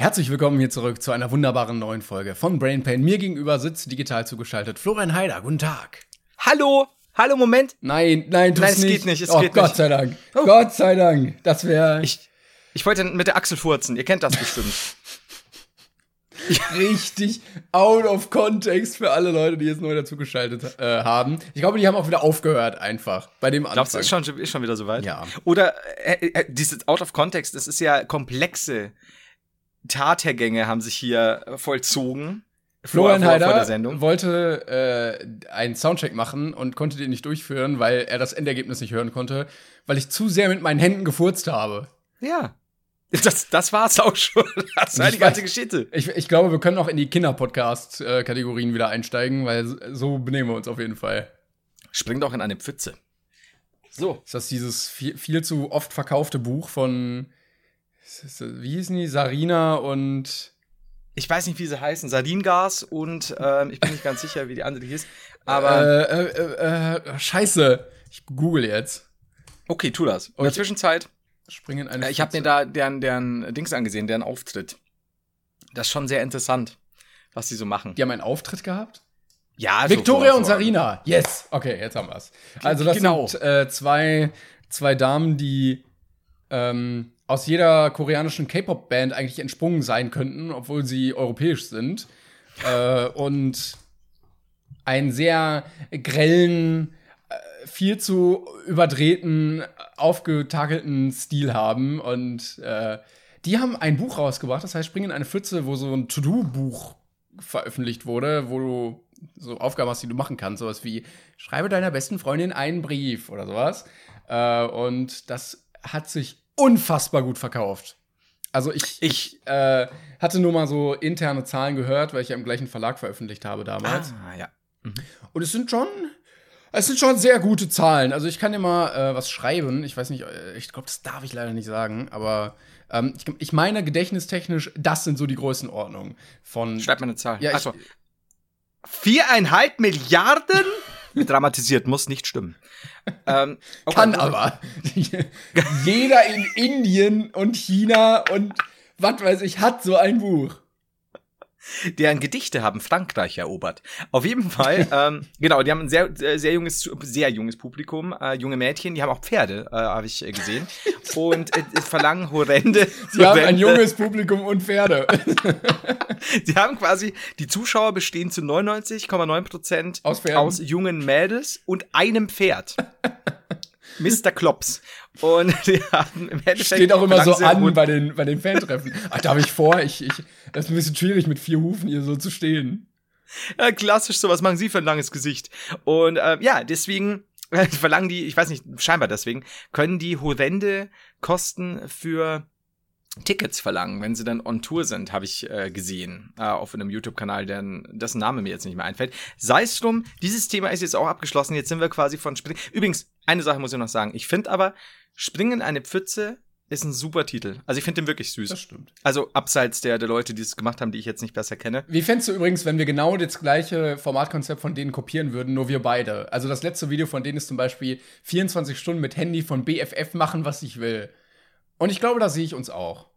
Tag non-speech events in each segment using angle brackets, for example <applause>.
Herzlich willkommen hier zurück zu einer wunderbaren neuen Folge von Brain Pain. Mir gegenüber sitzt digital zugeschaltet Florian Heider. Guten Tag. Hallo, hallo, Moment. Nein, nein, tu's Nein, es nicht. geht nicht, es oh, geht Gott nicht. sei Dank. Oh. Gott sei Dank. Das wäre Ich, ich wollte mit der Achsel furzen. Ihr kennt das bestimmt. <laughs> richtig out of context für alle Leute, die jetzt neu dazugeschaltet äh, haben. Ich glaube, die haben auch wieder aufgehört einfach bei dem Anfang. Glaubst du, ist schon, ist schon wieder soweit? Ja. Oder äh, äh, dieses Out of Context, das ist ja komplexe Tathergänge haben sich hier äh, vollzogen. Florian Heider vor der Sendung. wollte äh, einen Soundcheck machen und konnte den nicht durchführen, weil er das Endergebnis nicht hören konnte, weil ich zu sehr mit meinen Händen gefurzt habe. Ja. Das, das war's auch schon. <laughs> Das war die ganze Geschichte. Ich, ich glaube, wir können auch in die Kinder-Podcast-Kategorien wieder einsteigen, weil so benehmen wir uns auf jeden Fall. Spring doch in eine Pfütze. So. Ist das dieses viel, viel zu oft verkaufte Buch von, wie hießen die, Sarina und Ich weiß nicht, wie sie heißen. Sardingas und ähm, ich bin nicht ganz sicher, wie die andere hieß. Aber äh, äh, äh, Scheiße. Ich google jetzt. okay, tu das. In der. Zwischenzeit Springen in eine Äh, Ich habe mir da deren, deren Dings angesehen, deren Auftritt. Das ist schon sehr interessant, was die so machen. Die haben einen Auftritt gehabt? Ja, Victoria so und Sarina. Yes. Okay, jetzt haben wir's. Also das Genau. sind äh, zwei, zwei Damen, die ähm, aus jeder koreanischen K-Pop-Band eigentlich entsprungen sein könnten, obwohl sie europäisch sind. äh, und einen sehr grellen, äh, viel zu überdrehten, aufgetakelten Stil haben. Und äh, die haben ein Buch rausgebracht, das heißt Springen in eine Pfütze, wo so ein To-Do-Buch veröffentlicht wurde, wo du so Aufgaben hast, die du machen kannst. Sowas wie, schreibe deiner besten Freundin einen Brief oder sowas. Äh, und das hat sich unfassbar gut verkauft. Also ich, ich äh, hatte nur mal so interne Zahlen gehört, weil ich ja im gleichen Verlag veröffentlicht habe damals. Ah, ja. Und es sind schon, es sind schon sehr gute Zahlen. Also ich kann dir mal äh, was schreiben. Ich weiß nicht, äh, ich glaube, das darf ich leider nicht sagen, aber ähm, ich, ich meine gedächtnistechnisch, das sind so die Größenordnungen von. Schreib mal eine Zahl. Ja, Achso. Viereinhalb Milliarden? Dramatisiert, muss nicht stimmen. ähm, okay. Kann aber. Jeder in Indien und China und was weiß ich hat so ein Buch. Deren Gedichte haben Frankreich erobert. Auf jeden Fall, <laughs> ähm, genau, die haben ein sehr, sehr, junges, sehr junges Publikum, äh, junge Mädchen, die haben auch Pferde, äh, habe ich äh, gesehen. Und äh, verlangen horrende. <laughs> Sie haben ein horrende- junges Publikum und Pferde. <laughs> Sie haben quasi, die Zuschauer bestehen zu 99,9 Prozent Aus aus jungen Mädels und einem Pferd. Mr. Klops. Und <laughs> die haben im Endeffekt. Steht auch immer so an bei den, bei den Fantreffen. <laughs> Ach, da habe ich vor, ich, ich, das ist ein bisschen schwierig, mit vier Hufen hier so zu stehen. Ja, klassisch, so was machen sie für ein langes Gesicht. Und äh, ja, deswegen äh, verlangen die, ich weiß nicht, scheinbar deswegen, können die horrende Kosten für Tickets verlangen, wenn sie dann on Tour sind, habe ich äh, gesehen, äh, auf einem YouTube-Kanal, deren dessen Name mir jetzt nicht mehr einfällt. Sei es drum, dieses Thema ist jetzt auch abgeschlossen. Jetzt sind wir quasi von Springen. Übrigens, eine Sache muss ich noch sagen. Ich finde aber, Springen in eine Pfütze ist ein super Titel. Also ich finde den wirklich süß. Das stimmt. Also abseits der, der Leute, die es gemacht haben, die ich jetzt nicht besser kenne. Wie fändest du übrigens, wenn wir genau das gleiche Formatkonzept von denen kopieren würden, nur wir beide? Also das letzte Video von denen ist zum Beispiel 24 Stunden mit Handy von BFF machen, was ich will. Und ich glaube, da sehe ich uns auch.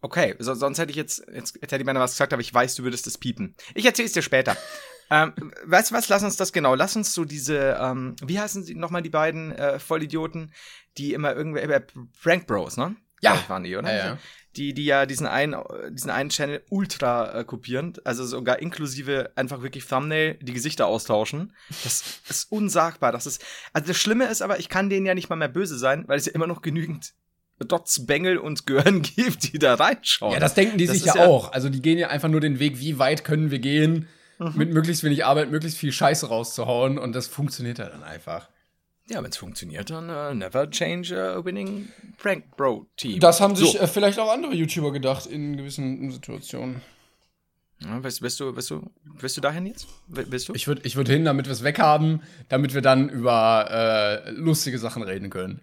Okay, so, sonst hätte ich jetzt, jetzt hätte ich mir was gesagt, aber ich weiß, du würdest es piepen. Ich erzähle es dir später. <laughs> ähm, weißt du was, lass uns das genau, lass uns so diese, ähm, wie heißen sie nochmal die beiden äh, Vollidioten, die immer irgendwie, äh, Prank Bros, ne? Ja. Ich, waren die, oder? Ja, ja. Die, die ja diesen einen, diesen einen Channel ultra äh, kopieren, also sogar inklusive einfach wirklich Thumbnail, die Gesichter austauschen. Das <laughs> ist unsagbar. Das ist, also das Schlimme ist aber, ich kann denen ja nicht mal mehr böse sein, weil es ja immer noch genügend Dots, Bengel und Gören <laughs> gibt, die da reinschauen. Ja, das denken die Das sich ja, ja- auch. Also die gehen ja einfach nur den Weg, wie weit können wir gehen, Mhm. mit möglichst wenig Arbeit, möglichst viel Scheiße rauszuhauen. Und das funktioniert ja dann einfach. Ja, wenn es funktioniert, dann äh, never change a winning Prank Bro Team. Das haben sich So. äh, vielleicht auch andere YouTuber gedacht in gewissen Situationen. Ja, willst, willst, du, willst, du, willst du dahin jetzt? Willst du? Ich würde ich würd hin, damit wir es weghaben, damit wir dann über äh, lustige Sachen reden können.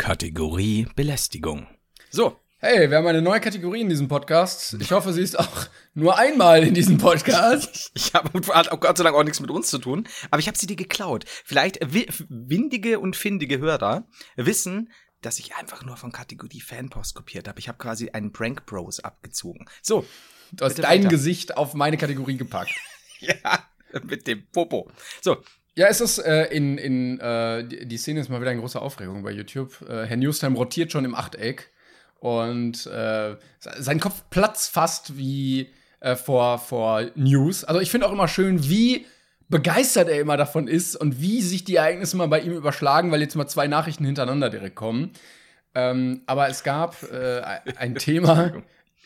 Kategorie Belästigung. So, Hey, wir haben eine neue Kategorie in diesem Podcast. Ich hoffe, sie ist auch nur einmal in diesem Podcast. <laughs> ich habe auch Gott sei Dank auch nichts mit uns zu tun, aber ich habe sie dir geklaut. Vielleicht wi windige und findige Hörer wissen, dass ich einfach nur von Kategorie Fanpost kopiert habe. Ich habe quasi einen Prank Bros abgezogen. So. Du hast dein weiter. Gesicht auf meine Kategorie gepackt. <laughs> ja, mit dem Popo. So. Ja, es ist äh, in, in äh, die Szene ist mal wieder eine große Aufregung bei YouTube. Äh, Herr Newstime rotiert schon im Achteck und äh, sein Kopf platzt fast wie äh, vor, vor News. Also ich finde auch immer schön, wie begeistert er immer davon ist und wie sich die Ereignisse mal bei ihm überschlagen, weil jetzt mal zwei Nachrichten hintereinander direkt kommen. Ähm, aber es gab äh, ein Thema.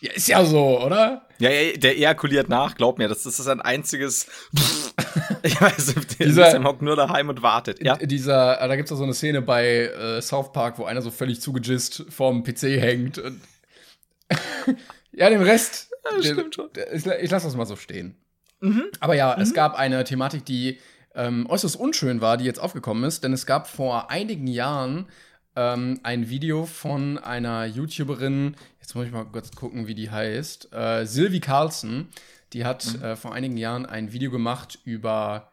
Ja, ist ja so, oder? Ja, der ejakuliert nach, glaub mir. Das, das ist ein einziges. <laughs> ich weiß, der dieser, hockt nur daheim und wartet. Ja. Dieser, da gibt's auch so eine Szene bei äh, South Park, wo einer so völlig zugegist vorm PC hängt. Und <laughs> ja, den Rest. Ja, stimmt schon. Ich, ich lasse das mal so stehen. Mhm. Aber ja, mhm. es gab eine Thematik, die ähm, äußerst unschön war, die jetzt aufgekommen ist, denn es gab vor einigen Jahren ähm, ein Video von einer YouTuberin, jetzt muss ich mal kurz gucken, wie die heißt, äh, Sylvie Carlson. Die hat mhm. äh, vor einigen Jahren ein Video gemacht über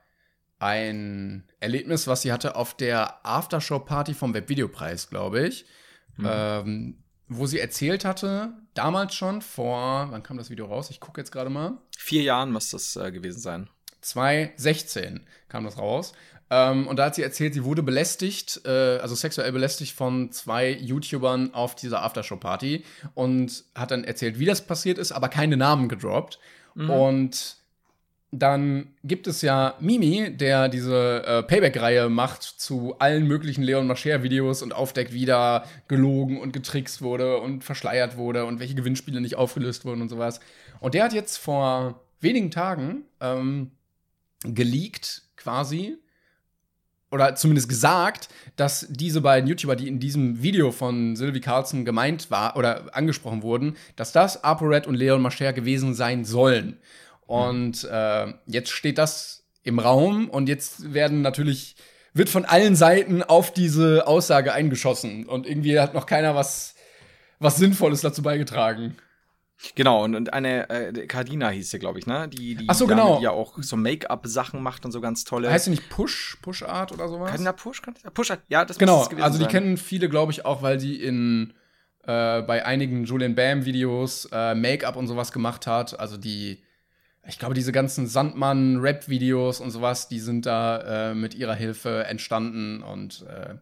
ein Erlebnis, was sie hatte auf der Aftershow-Party vom Webvideopreis, glaube ich. Mhm. Ähm, wo sie erzählt hatte, damals schon, vor, wann kam das Video raus? Ich gucke jetzt gerade mal. Vier Jahren muss das äh, gewesen sein. 2016 kam das raus. Ähm, und da hat sie erzählt, sie wurde belästigt, äh, also sexuell belästigt von zwei YouTubern auf dieser Aftershow-Party und hat dann erzählt, wie das passiert ist, aber keine Namen gedroppt. Mhm. Und dann gibt es ja Mimi, der diese äh, Payback-Reihe macht zu allen möglichen Leon Mascher-Videos und aufdeckt, wie da gelogen und getrickst wurde und verschleiert wurde und welche Gewinnspiele nicht aufgelöst wurden und sowas. Und der hat jetzt vor wenigen Tagen ähm, geleakt quasi oder zumindest gesagt, dass diese beiden YouTuber, die in diesem Video von Sylvie Carlson gemeint war oder angesprochen wurden, dass das ApoRed und Leon Mascher gewesen sein sollen. Und äh, jetzt steht das im Raum und jetzt werden natürlich, wird von allen Seiten auf diese Aussage eingeschossen. Und irgendwie hat noch keiner was, was Sinnvolles dazu beigetragen. Genau, und, und eine äh, Cardina hieß sie, glaube ich, ne? Die, die Ach so, genau. die ja auch so Make-up-Sachen macht und so ganz tolle. Heißt sie nicht Push, Push Art oder sowas? Cardina Push? Push Art, ja, das Genau, also die sein. kennen viele, glaube ich, auch, weil sie in äh, bei einigen Julian Bam-Videos äh, Make-up und sowas gemacht hat. Also die ich glaube, diese ganzen Sandmann-Rap-Videos und sowas, die sind da äh, mit ihrer Hilfe entstanden und äh,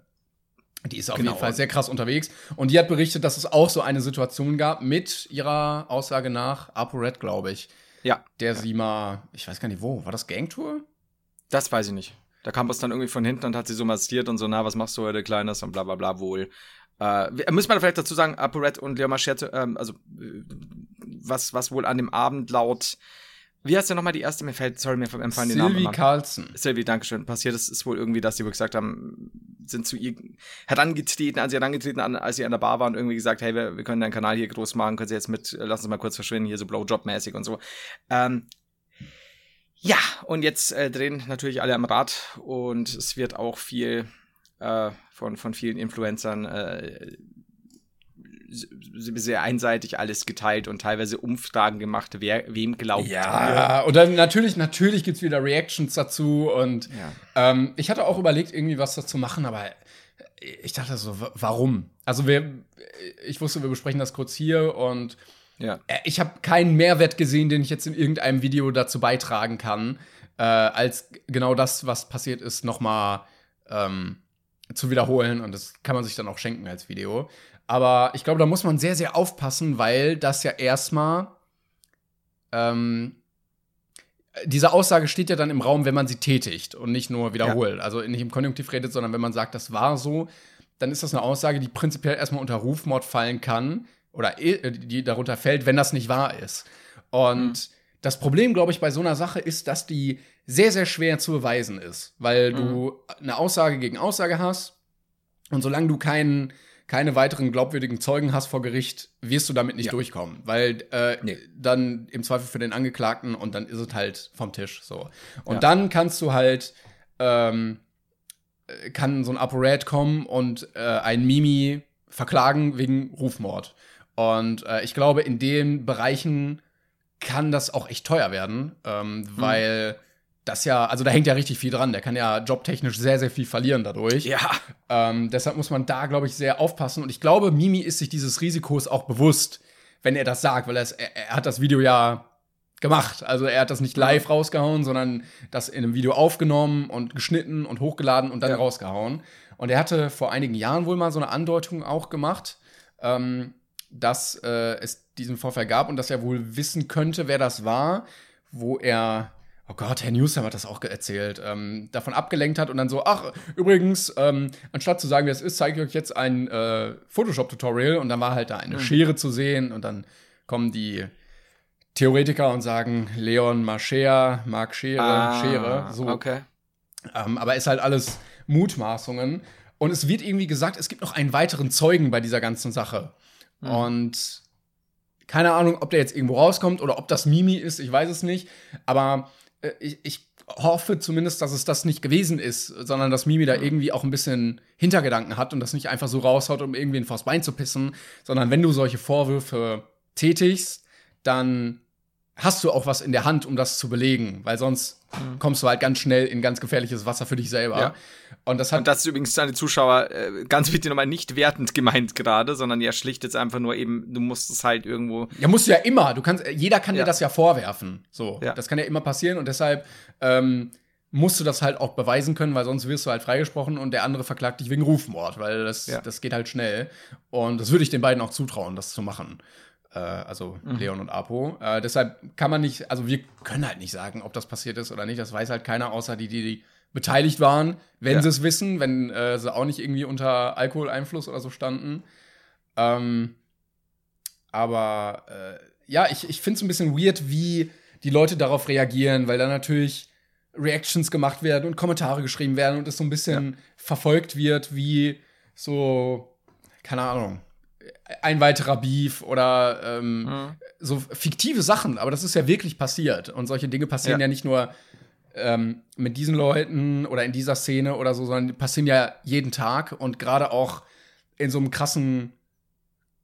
die ist auf genau. jeden Fall sehr krass unterwegs. Und die hat berichtet, dass es auch so eine Situation gab mit ihrer Aussage nach ApoRed, glaube ich. Ja. Der sie mal, ich weiß gar nicht wo, war das Gangtour? Das weiß ich nicht. Da kam es dann irgendwie von hinten und hat sie so massiert und so, na, was machst du heute, Kleines und bla bla bla wohl. Äh, muss man vielleicht dazu sagen, ApoRed und Leo Machete, ähm, also äh, was, was wohl an dem Abend laut wie heißt denn nochmal die erste? Mir fällt, sorry, mir empfallen die Namen. Sylvie Carlson. Sylvie, Dankeschön. Passiert ist, ist wohl irgendwie, dass sie wohl gesagt haben, sind zu ihr, hat angetreten, als sie hat angetreten, an, als sie an der Bar waren, irgendwie gesagt, hey, wir, wir können deinen Kanal hier groß machen, können sie jetzt mit, lass uns mal kurz verschwinden, hier so Blowjob-mäßig und so. Ähm, ja, und jetzt äh, drehen natürlich alle am Rad und es wird auch viel äh, von, von vielen Influencern äh, sehr einseitig alles geteilt und teilweise Umfragen gemacht, wer wem glaubt. Ja, ihr. und dann natürlich, natürlich gibt es wieder Reactions dazu und ja. ähm, ich hatte auch überlegt, irgendwie was dazu machen, aber ich dachte so, warum? Also wir, ich wusste, wir besprechen das kurz hier und ja. Äh, ich habe keinen Mehrwert gesehen, den ich jetzt in irgendeinem Video dazu beitragen kann, äh, als genau das, was passiert ist, nochmal ähm, zu wiederholen und das kann man sich dann auch schenken als Video. Aber ich glaube, da muss man sehr, sehr aufpassen, weil das ja erstmal ähm, diese Aussage steht ja dann im Raum, wenn man sie tätigt und nicht nur wiederholt. Ja. Also nicht im Konjunktiv redet, sondern wenn man sagt, das war so, dann ist das eine Aussage, die prinzipiell erstmal unter Rufmord fallen kann oder äh, die darunter fällt, wenn das nicht wahr ist. Und mhm. das Problem, glaube ich, bei so einer Sache ist, dass die sehr, sehr schwer zu beweisen ist, weil mhm. du eine Aussage gegen Aussage hast und solange du keinen keine weiteren glaubwürdigen Zeugen hast vor Gericht, wirst du damit nicht ja. durchkommen, weil äh, nee. dann im Zweifel für den Angeklagten und dann ist es halt vom Tisch so. Und ja. dann kannst du halt ähm, kann so ein ApoRed kommen und äh, ein Mimi verklagen wegen Rufmord. Und äh, ich glaube, in den Bereichen kann das auch echt teuer werden, ähm, mhm. weil das ja, also da hängt ja richtig viel dran. Der kann ja jobtechnisch sehr, sehr viel verlieren dadurch. Ja. Ähm, deshalb muss man da, glaube ich, sehr aufpassen. Und ich glaube, Mimi ist sich dieses Risikos auch bewusst, wenn er das sagt, weil er, er hat das Video ja gemacht. Also er hat das nicht live rausgehauen, sondern das in einem Video aufgenommen und geschnitten und hochgeladen und dann ja. rausgehauen. Und er hatte vor einigen Jahren wohl mal so eine Andeutung auch gemacht, ähm, dass äh, es diesen Vorfall gab und dass er wohl wissen könnte, wer das war, wo er oh Gott, Herr Newsom hat das auch erzählt, ähm, davon abgelenkt hat und dann so, ach, übrigens, ähm, anstatt zu sagen, wer es ist, zeige ich euch jetzt ein äh, Photoshop-Tutorial und dann war halt da eine mhm. Schere zu sehen und dann kommen die Theoretiker und sagen, Leon Mascher, Mark Schere, ah, Schere, so. Okay. Ähm, aber ist halt alles Mutmaßungen. Und es wird irgendwie gesagt, es gibt noch einen weiteren Zeugen bei dieser ganzen Sache. Mhm. Und keine Ahnung, ob der jetzt irgendwo rauskommt oder ob das Mimi ist, ich weiß es nicht. Aber ich, ich hoffe zumindest, dass es das nicht gewesen ist, sondern dass Mimi da irgendwie auch ein bisschen Hintergedanken hat und das nicht einfach so raushaut, um irgendwie ein vors Bein zu pissen, sondern wenn du solche Vorwürfe tätigst, dann hast du auch was in der Hand, um das zu belegen, weil sonst mhm. kommst du halt ganz schnell in ganz gefährliches Wasser für dich selber. Ja. Und das hat. Und das ist übrigens deine Zuschauer äh, ganz bitte nochmal nicht wertend gemeint gerade, sondern ja schlicht jetzt einfach nur eben, du musst es halt irgendwo. Ja, musst du ja immer. Du kannst, jeder kann ja. dir das ja vorwerfen. So, ja. das kann ja immer passieren und deshalb ähm, musst du das halt auch beweisen können, weil sonst wirst du halt freigesprochen und der andere verklagt dich wegen Rufmord, weil das, das geht halt schnell. Und das würde ich den beiden auch zutrauen, das zu machen äh, also mhm. Leon und Apo. Äh, deshalb kann man nicht, also wir können halt nicht sagen, ob das passiert ist oder nicht. Das weiß halt keiner, außer die, die, die beteiligt waren, wenn ja. sie es wissen, wenn äh, sie auch nicht irgendwie unter Alkoholeinfluss oder so standen. Ähm, aber äh, ja, ich, ich finde es ein bisschen weird, wie die Leute darauf reagieren, weil da natürlich Reactions gemacht werden und Kommentare geschrieben werden und es so ein bisschen ja. verfolgt wird, wie so, keine Ahnung, ein weiterer Beef oder ähm, mhm. so fiktive Sachen, aber das ist ja wirklich passiert. Und solche Dinge passieren ja, ja nicht nur ähm, mit diesen Leuten oder in dieser Szene oder so, sondern die passieren ja jeden Tag und gerade auch in so einem krassen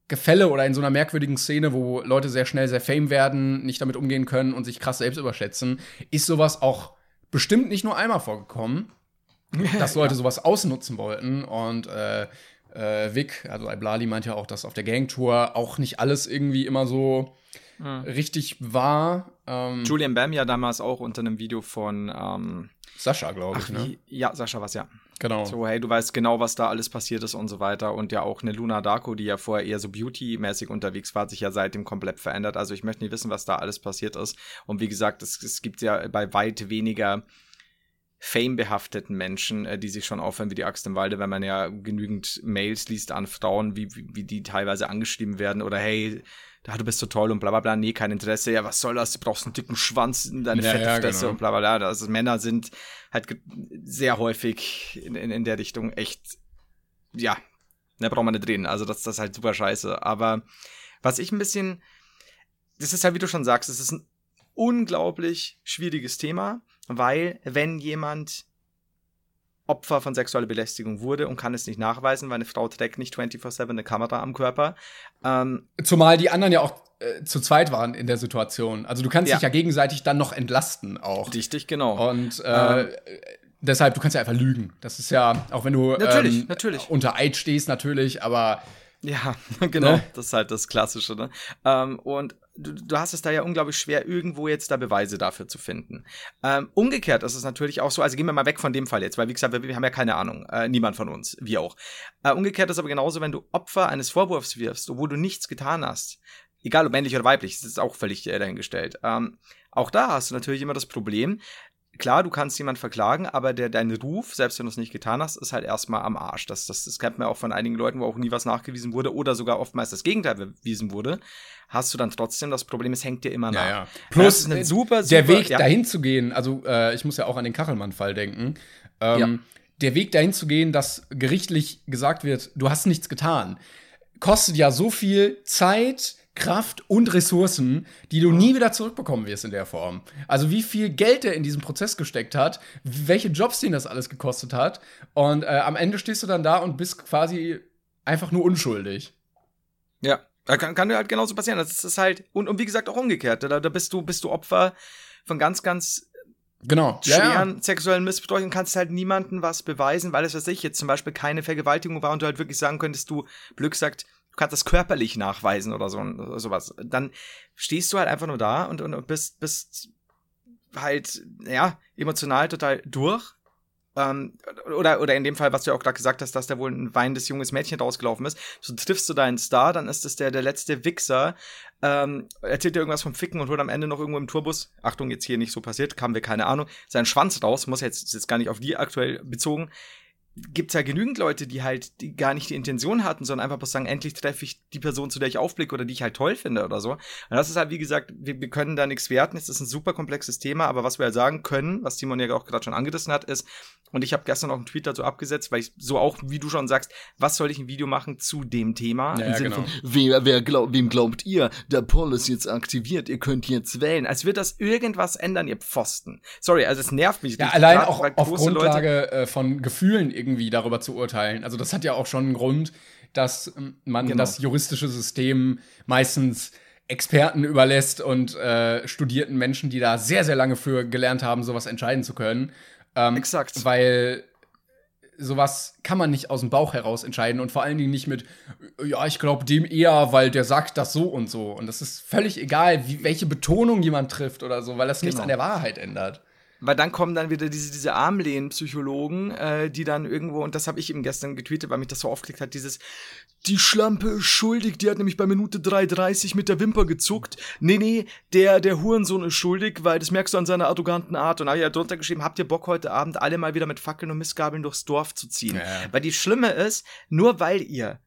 Gefälle oder in so einer merkwürdigen Szene, wo Leute sehr schnell sehr fame werden, nicht damit umgehen können und sich krass selbst überschätzen, ist sowas auch bestimmt nicht nur einmal vorgekommen, <laughs> dass Leute ja. sowas ausnutzen wollten und äh, äh, Vic, also Iblali meint ja auch, dass auf der Gangtour auch nicht alles irgendwie immer so mhm. richtig war. Ähm, Julian Bam ja damals auch unter einem Video von ähm, Sascha, glaube ich, ne? Ja, Sascha was, ja. Genau. So, hey, du weißt genau, was da alles passiert ist und so weiter. Und ja auch eine Luna Darko, die ja vorher eher so Beauty-mäßig unterwegs war, hat sich ja seitdem komplett verändert. Also ich möchte nicht wissen, was da alles passiert ist. Und wie gesagt, es, es gibt ja bei weit weniger Fame-behafteten Menschen, äh, die sich schon aufhören wie die Axt im Walde, wenn man ja genügend Mails liest an Frauen, wie, wie, wie die teilweise angeschrieben werden oder hey, da du bist so toll und bla bla bla, nee, kein Interesse, ja, was soll das, du brauchst einen dicken Schwanz in deine ja, fette ja, Fresse genau. und bla bla bla. Also Männer sind halt sehr häufig in, in, in der Richtung echt, ja, da braucht man nicht reden. Also das, das ist halt super scheiße. Aber was ich ein bisschen, das ist halt, wie du schon sagst, es ist ein unglaublich schwieriges Thema weil wenn jemand Opfer von sexueller Belästigung wurde und kann es nicht nachweisen, weil eine Frau trägt nicht 24-7 eine Kamera am Körper. Ähm, Zumal die anderen ja auch äh, zu zweit waren in der Situation. Also du kannst ja. dich ja gegenseitig dann noch entlasten auch. Richtig, genau. Und äh, ähm, deshalb, du kannst ja einfach lügen. Das ist ja, auch wenn du natürlich, ähm, natürlich. unter Eid stehst, natürlich, aber ja, <laughs> genau. Ne? Das ist halt das Klassische. Ne? Ähm, und du, du hast es da ja unglaublich schwer, irgendwo jetzt da Beweise dafür zu finden. Ähm, umgekehrt ist es natürlich auch so, also gehen wir mal weg von dem Fall jetzt, weil wie gesagt, wir, wir haben ja keine Ahnung, äh, niemand von uns, wir auch. Äh, umgekehrt ist aber genauso, wenn du Opfer eines Vorwurfs wirfst, obwohl du nichts getan hast, egal ob männlich oder weiblich, das ist auch völlig äh, dahingestellt. Ähm, auch da hast du natürlich immer das Problem, klar, du kannst jemanden verklagen, aber der, dein Ruf, selbst wenn du es nicht getan hast, ist halt erstmal am Arsch. Das, das, das kennt man auch von einigen Leuten, wo auch nie was nachgewiesen wurde oder sogar oftmals das Gegenteil bewiesen wurde. Hast du dann trotzdem das Problem, es hängt dir immer nach. Ja, ja. Plus, ja, super, super, der Weg ja. dahin zu gehen, also äh, ich muss ja auch an den Kachelmann-Fall denken. Ähm, ja. Der Weg dahin zu gehen, dass gerichtlich gesagt wird, du hast nichts getan, kostet ja so viel Zeit, Kraft und Ressourcen, die du nie wieder zurückbekommen wirst in der Form. Also wie viel Geld er in diesen Prozess gesteckt hat, welche Jobs ihn das alles gekostet hat. Und äh, am Ende stehst du dann da und bist quasi einfach nur unschuldig. Ja, kann, kann dir halt genauso passieren. Das ist halt, und, und wie gesagt auch umgekehrt. Da, da bist du, bist du Opfer von ganz, ganz genau. schweren Ja, ja. sexuellen Missbrauch und kannst halt niemandem was beweisen, weil es, was ich, jetzt zum Beispiel keine Vergewaltigung war und du halt wirklich sagen könntest, du, Glück sagt, du kannst das körperlich nachweisen oder so, sowas. Dann stehst du halt einfach nur da und, und, und bist, bist halt, ja, emotional total durch. Ähm, oder, oder in dem Fall, was du ja auch gerade gesagt hast, dass da wohl ein weinendes junges Mädchen rausgelaufen ist. So triffst du deinen Star, dann ist das der, der letzte Wichser, ähm, erzählt dir irgendwas vom Ficken und holt am Ende noch irgendwo im Tourbus, Achtung, jetzt hier nicht so passiert, haben wir keine Ahnung, seinen Schwanz raus, muss jetzt, jetzt gar nicht auf die aktuell bezogen, gibt's ja genügend Leute, die halt die gar nicht die Intention hatten, sondern einfach bloß sagen, endlich treffe ich die Person, zu der ich aufblicke oder die ich halt toll finde oder so. Und das ist halt, wie gesagt, wir, wir können da nichts werten. Es ist ein super komplexes Thema, aber was wir halt sagen können, was Timon ja auch gerade schon angerissen hat, ist, und ich habe gestern auch einen Tweet dazu abgesetzt, weil ich so auch, wie du schon sagst, was soll ich ein Video machen zu dem Thema? Ja, ja, Sinne genau. von, wer, wer glaub, wem glaubt ihr? Der Poll ist jetzt aktiviert, ihr könnt jetzt wählen. Als wird das irgendwas ändern, ihr Pfosten. Sorry, also es nervt mich. Ja, allein grad, auch auf große Leute- Grundlage äh, von Gefühlen irgendwie darüber zu urteilen. Also das hat ja auch schon einen Grund, dass ähm, man Genau. das juristische System meistens Experten überlässt und äh, studierten Menschen, die da sehr, sehr lange für gelernt haben, sowas entscheiden zu können. Ähm, Exakt. Weil sowas kann man nicht aus dem Bauch heraus entscheiden und vor allen Dingen nicht mit, ja, ich glaube dem eher, weil der sagt das so und so. Und das ist völlig egal, wie, welche Betonung jemand trifft oder so, weil das nichts Genau. an der Wahrheit ändert. Weil dann kommen dann wieder diese, diese Armlehnen-Psychologen, äh, die dann irgendwo, und das habe ich eben gestern getweetet, weil mich das so aufgelegt hat, dieses, die Schlampe ist schuldig, die hat nämlich bei Minute 3,30 mit der Wimper gezuckt. Nee, nee, der, der Hurensohn ist schuldig, weil das merkst du an seiner arroganten Art. Und da habe ich ja drunter geschrieben, habt ihr Bock heute Abend alle mal wieder mit Fackeln und Missgabeln durchs Dorf zu ziehen? Ja. Weil die Schlimme ist, nur weil ihr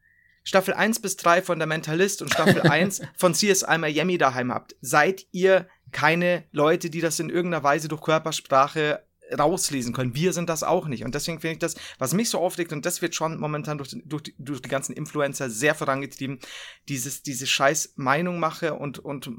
Staffel 1 bis 3 von der Mentalist und Staffel <laughs> 1 von CSI Miami daheim habt, seid ihr keine Leute, die das in irgendeiner Weise durch Körpersprache rauslesen können. Wir sind das auch nicht. Und deswegen finde ich das, was mich so aufregt, und das wird schon momentan durch, die- durch, durch die ganzen Influencer sehr vorangetrieben, dieses, diese scheiß Meinung mache und, und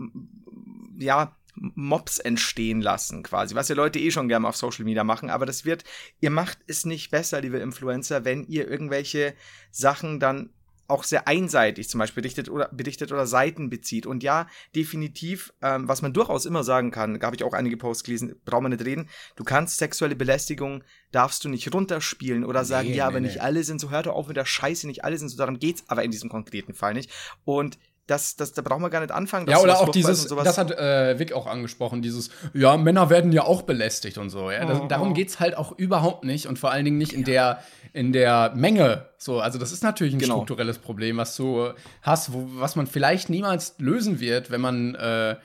ja, Mobs entstehen lassen, quasi, was ja Leute eh schon gerne auf Social Media machen, aber das wird, ihr macht es nicht besser, liebe Influencer, wenn ihr irgendwelche Sachen dann auch sehr einseitig zum Beispiel berichtet oder, berichtet oder Seiten bezieht. Und ja, definitiv, ähm, was man durchaus immer sagen kann, da habe ich auch einige Posts gelesen, braucht man nicht reden, du kannst sexuelle Belästigung, darfst du nicht runterspielen oder sagen, Nee, ja, nee, aber nee. nicht alle sind so, hört doch auf mit der Scheiße, nicht alle sind so, darum geht's aber in diesem konkreten Fall nicht. Und das, das, da brauchen wir gar nicht anfangen. dass Ja, oder auch dieses, das hat äh, Vic auch angesprochen, dieses, ja, Männer werden ja auch belästigt und so. Ja? Das, Mhm. Darum geht's halt auch überhaupt nicht und vor allen Dingen nicht in der, in der Menge. So, also das ist natürlich ein Genau. strukturelles Problem, was du hast, wo, was man vielleicht niemals lösen wird, wenn man äh,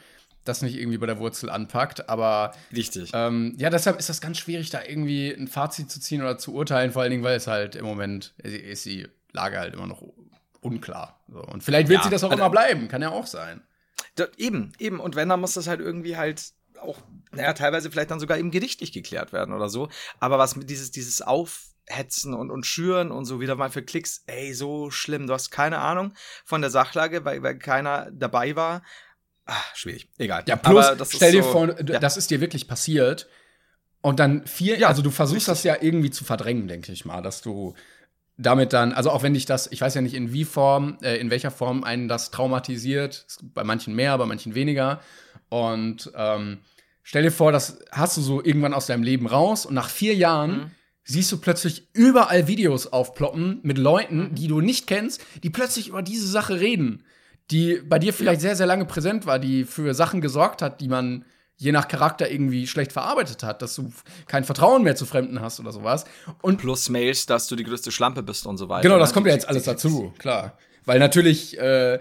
das nicht irgendwie bei der Wurzel anpackt. Aber Richtig. ähm, ja, deshalb ist das ganz schwierig, da irgendwie ein Fazit zu ziehen oder zu urteilen, vor allen Dingen, weil es halt im Moment ist die Lage halt immer noch unklar. So. Und vielleicht wird Ja, sie das auch also- immer bleiben, kann ja auch sein. Da, eben, eben. Und wenn, dann muss das halt irgendwie halt auch, naja, teilweise vielleicht dann sogar eben gerichtlich geklärt werden oder so. Aber was mit dieses, dieses Aufhetzen und, und Schüren und so wieder mal für Klicks, ey, so schlimm. Du hast keine Ahnung von der Sachlage, weil, weil keiner dabei war. Ah, schwierig. Egal. Ja, plus, Aber das ist stell dir so- vor, ja. das ist dir wirklich passiert. Und dann vier, Ja, also du versuchst das ja irgendwie zu verdrängen, denke ich mal, dass du damit dann, also auch wenn dich das, ich weiß ja nicht in wie Form, äh, in welcher Form einen das traumatisiert, bei manchen mehr, bei manchen weniger. Und ähm, stell dir vor, das hast du so irgendwann aus deinem Leben raus und nach vier Jahren Mhm. siehst du plötzlich überall Videos aufploppen mit Leuten, Mhm. die du nicht kennst, die plötzlich über diese Sache reden, die bei dir vielleicht sehr, sehr lange präsent war, die für Sachen gesorgt hat, die man je nach Charakter irgendwie schlecht verarbeitet hat, dass du kein Vertrauen mehr zu Fremden hast oder sowas. Und Plus Mails, dass du die größte Schlampe bist und so weiter. genau, das ne? kommt ja jetzt alles dazu, klar. Weil natürlich äh,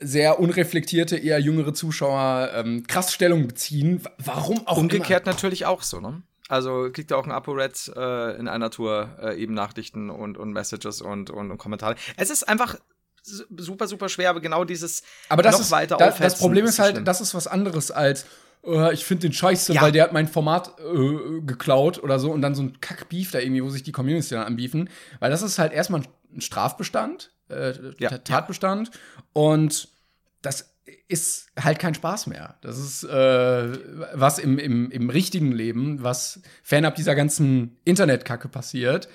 sehr unreflektierte, eher jüngere Zuschauer ähm, krass Stellung beziehen. Warum auch Umgekehrt natürlich auch so, ne? Also kriegt er auch ein ApoRed äh, in einer Tour äh, eben Nachrichten und, und Messages und, und, und Kommentare. Es ist einfach su- super, super schwer, aber genau dieses Aber das noch ist, weiter da, das Problem ist ist halt, schlimm. das ist was anderes als äh, ich finde den scheiße, Ja. weil der hat mein Format äh, geklaut oder so und dann so ein Kackbeef da irgendwie, wo sich die Communities dann anbiefen. Weil das ist halt erstmal ein Strafbestand, äh, Ja. Tatbestand und das ist halt kein Spaß mehr. Das ist äh, was im, im, im richtigen Leben, was fernab dieser ganzen Internetkacke passiert.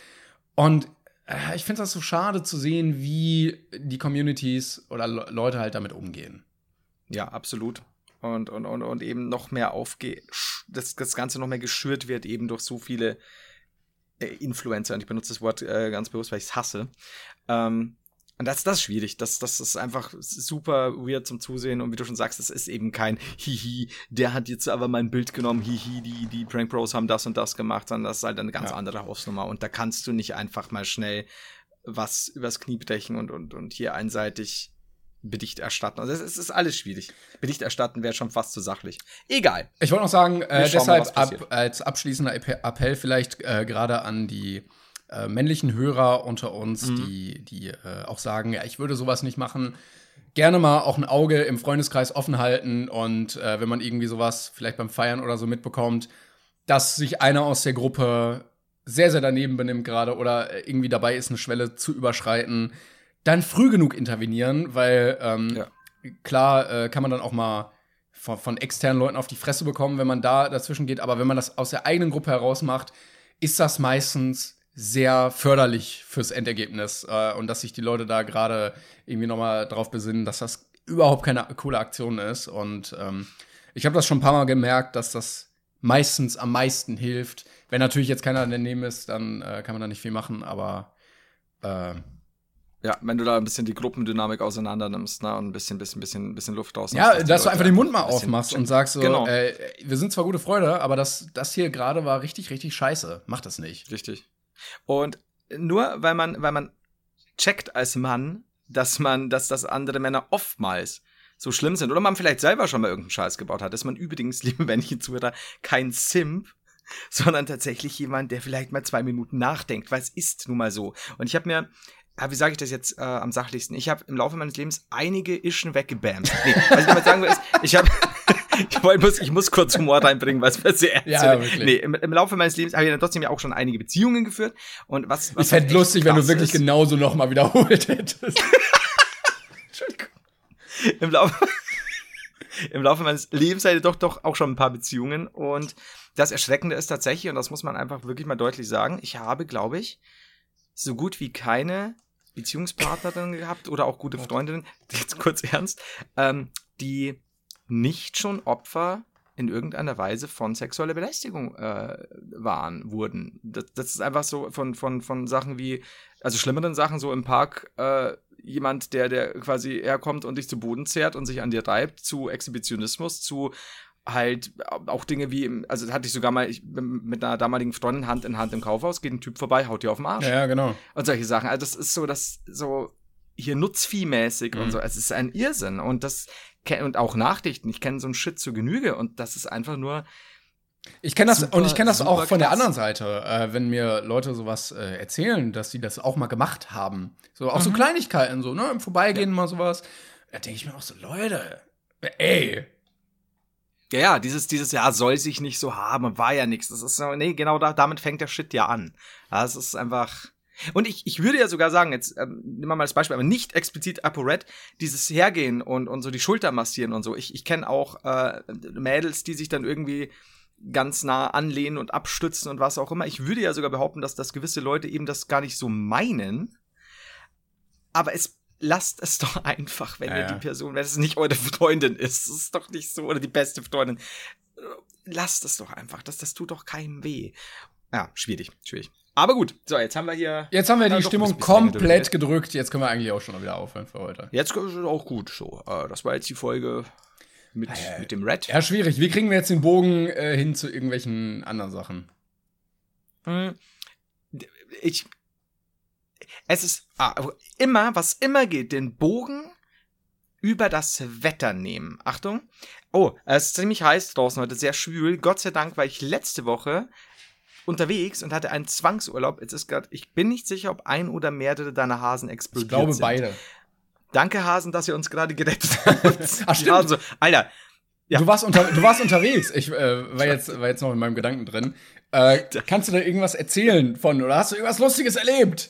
Und äh, ich finde das so schade zu sehen, wie die Communities oder Le Leute halt damit umgehen. Ja, absolut. Und, und, und, und eben noch mehr aufge, das, das Ganze noch mehr geschürt wird, eben durch so viele äh, Influencer. Und ich benutze das Wort äh, ganz bewusst, weil ich es hasse. Ähm, und das, das ist schwierig. Das, das ist einfach super weird zum Zusehen. Und wie du schon sagst, das ist eben kein Hihi, der hat jetzt aber mein Bild genommen, Hihi, die, die Prank Bros haben das und das gemacht, sondern das ist halt eine ganz ja. andere Hausnummer. Und da kannst du nicht einfach mal schnell was übers Knie brechen und, und, und hier einseitig Bedicht erstatten. Also es ist alles schwierig. Bedicht erstatten wäre schon fast zu sachlich. Egal. Ich wollte noch sagen, äh, deshalb ab, als abschließender Appell vielleicht äh, gerade an die äh, männlichen Hörer unter uns, mhm. die, die äh, auch sagen, ja, ich würde sowas nicht machen. Gerne mal auch ein Auge im Freundeskreis offen halten und äh, wenn man irgendwie sowas vielleicht beim Feiern oder so mitbekommt, dass sich einer aus der Gruppe sehr, sehr daneben benimmt gerade oder irgendwie dabei ist, eine Schwelle zu überschreiten, dann früh genug intervenieren, weil ähm, ja. klar äh, kann man dann auch mal von, von, externen Leuten auf die Fresse bekommen, wenn man da dazwischen geht. Aber wenn man das aus der eigenen Gruppe heraus macht, ist das meistens sehr förderlich fürs Endergebnis äh, und dass sich die Leute da gerade irgendwie noch mal drauf besinnen, dass das überhaupt keine coole Aktion ist. Und ähm, ich habe das schon ein paar Mal gemerkt, dass das meistens am meisten hilft. Wenn natürlich jetzt keiner daneben ist, dann äh, kann man da nicht viel machen, aber äh, ja, wenn du da ein bisschen die Gruppendynamik auseinander nimmst, ne, und ein bisschen, bisschen, bisschen, bisschen Luft raus. Ja, dass, dass du einfach den Mund mal aufmachst und sagst so, genau. äh, wir sind zwar gute Freunde, aber das, das hier gerade war richtig, richtig scheiße. Mach das nicht. Richtig. Und nur weil man, weil man checkt als Mann, dass man, dass das andere Männer oftmals so schlimm sind oder man vielleicht selber schon mal irgendeinen Scheiß gebaut hat, ist man übrigens, <laughs> liebe männliche Zuhörer, kein Simp, sondern tatsächlich jemand, der vielleicht mal zwei Minuten nachdenkt, weil es ist nun mal so. Und ich habe mir wie sage ich das jetzt äh, am sachlichsten? Ich habe im Laufe meines Lebens einige Ischen weggebammt. Nee, was ich damit sagen will, ist, ich habe <laughs> ich, muss, ich muss kurz Humor reinbringen, was wir sehr ernst ja, wirklich. Nee, im, im, Laufe meines Lebens habe ich dann trotzdem ja auch schon einige Beziehungen geführt. Und was, was ich fände lustig, wenn du wirklich ist, genauso nochmal wiederholt hättest. <laughs> Entschuldigung. Im Laufe, <laughs> Im Laufe meines Lebens hatte ich doch, doch auch schon ein paar Beziehungen. Und das Erschreckende ist tatsächlich, und das muss man einfach wirklich mal deutlich sagen, ich habe, glaube ich, so gut wie keine Beziehungspartnerin gehabt oder auch gute Freundinnen, <laughs> jetzt kurz ernst, ähm, die nicht schon Opfer in irgendeiner Weise von sexueller Belästigung äh, waren, wurden. Das, das, ist einfach so von, von, von Sachen wie, also schlimmeren Sachen, so im Park, äh, jemand, der, der quasi herkommt und dich zu Boden zerrt und sich an dir reibt, zu Exhibitionismus, zu halt auch Dinge wie, also hatte ich sogar mal ich, mit einer damaligen Freundin Hand in Hand im Kaufhaus, geht ein Typ vorbei, haut dir auf den Arsch. Ja, ja genau. Und solche Sachen. Also das ist so, das so hier nutzviehmäßig mhm. und so. Es ist ein Irrsinn und das und auch Nachrichten. Ich kenne so ein Shit zu Genüge und das ist einfach nur. Ich kenne das super, und ich kenne das auch von der anderen Seite, äh, wenn mir Leute sowas äh, erzählen, dass sie das auch mal gemacht haben. So auch mhm. so Kleinigkeiten, so ne, im Vorbeigehen ja. mal sowas. Da denke ich mir auch so, Leute, ey, ja, ja, dieses, dieses Jahr soll sich nicht so haben, war ja nichts. Das ist so, nee, genau da, damit fängt der Shit ja an. Das ist einfach. Und ich, ich würde ja sogar sagen, jetzt ähm, nehmen wir mal das Beispiel, aber nicht explizit ApoRed, dieses Hergehen und, und so die Schulter massieren und so. Ich, ich kenne auch äh, Mädels, die sich dann irgendwie ganz nah anlehnen und abstützen und was auch immer. Ich würde ja sogar behaupten, dass das gewisse Leute eben das gar nicht so meinen. Aber es lasst es doch <laughs> einfach, wenn ja, ihr die Person, wenn es nicht eure Freundin ist, das ist doch nicht so, oder die beste Freundin, lasst es doch einfach, das, das tut doch keinem weh. Ja, schwierig, schwierig. Aber gut, so, jetzt haben wir hier. Jetzt haben wir die Stimmung komplett gedrückt. Jetzt können wir eigentlich auch schon wieder aufhören für heute. Jetzt ist es auch gut, so. Äh, das war jetzt die Folge mit, äh, mit dem Red. Ja, schwierig. Wie kriegen wir jetzt den Bogen äh, hin zu irgendwelchen anderen Sachen? Hm. Ich, es ist ah, immer, was immer geht, den Bogen über das Wetter nehmen. Achtung. Oh, es ist ziemlich heiß draußen heute, sehr schwül. Gott sei Dank war ich letzte Woche unterwegs und hatte einen Zwangsurlaub. Jetzt ist gerade, ich bin nicht sicher, ob ein oder mehrere deiner Hasen explodiert Ich glaube sind. beide. Danke, Hasen, dass ihr uns gerade gerettet <laughs> habt. Ach, stimmt. Also, Alter. Ja. Du, warst unter, du warst unterwegs. Ich äh, war, jetzt, war jetzt noch in meinem Gedanken drin. Äh, kannst du da irgendwas erzählen von oder hast du irgendwas Lustiges erlebt?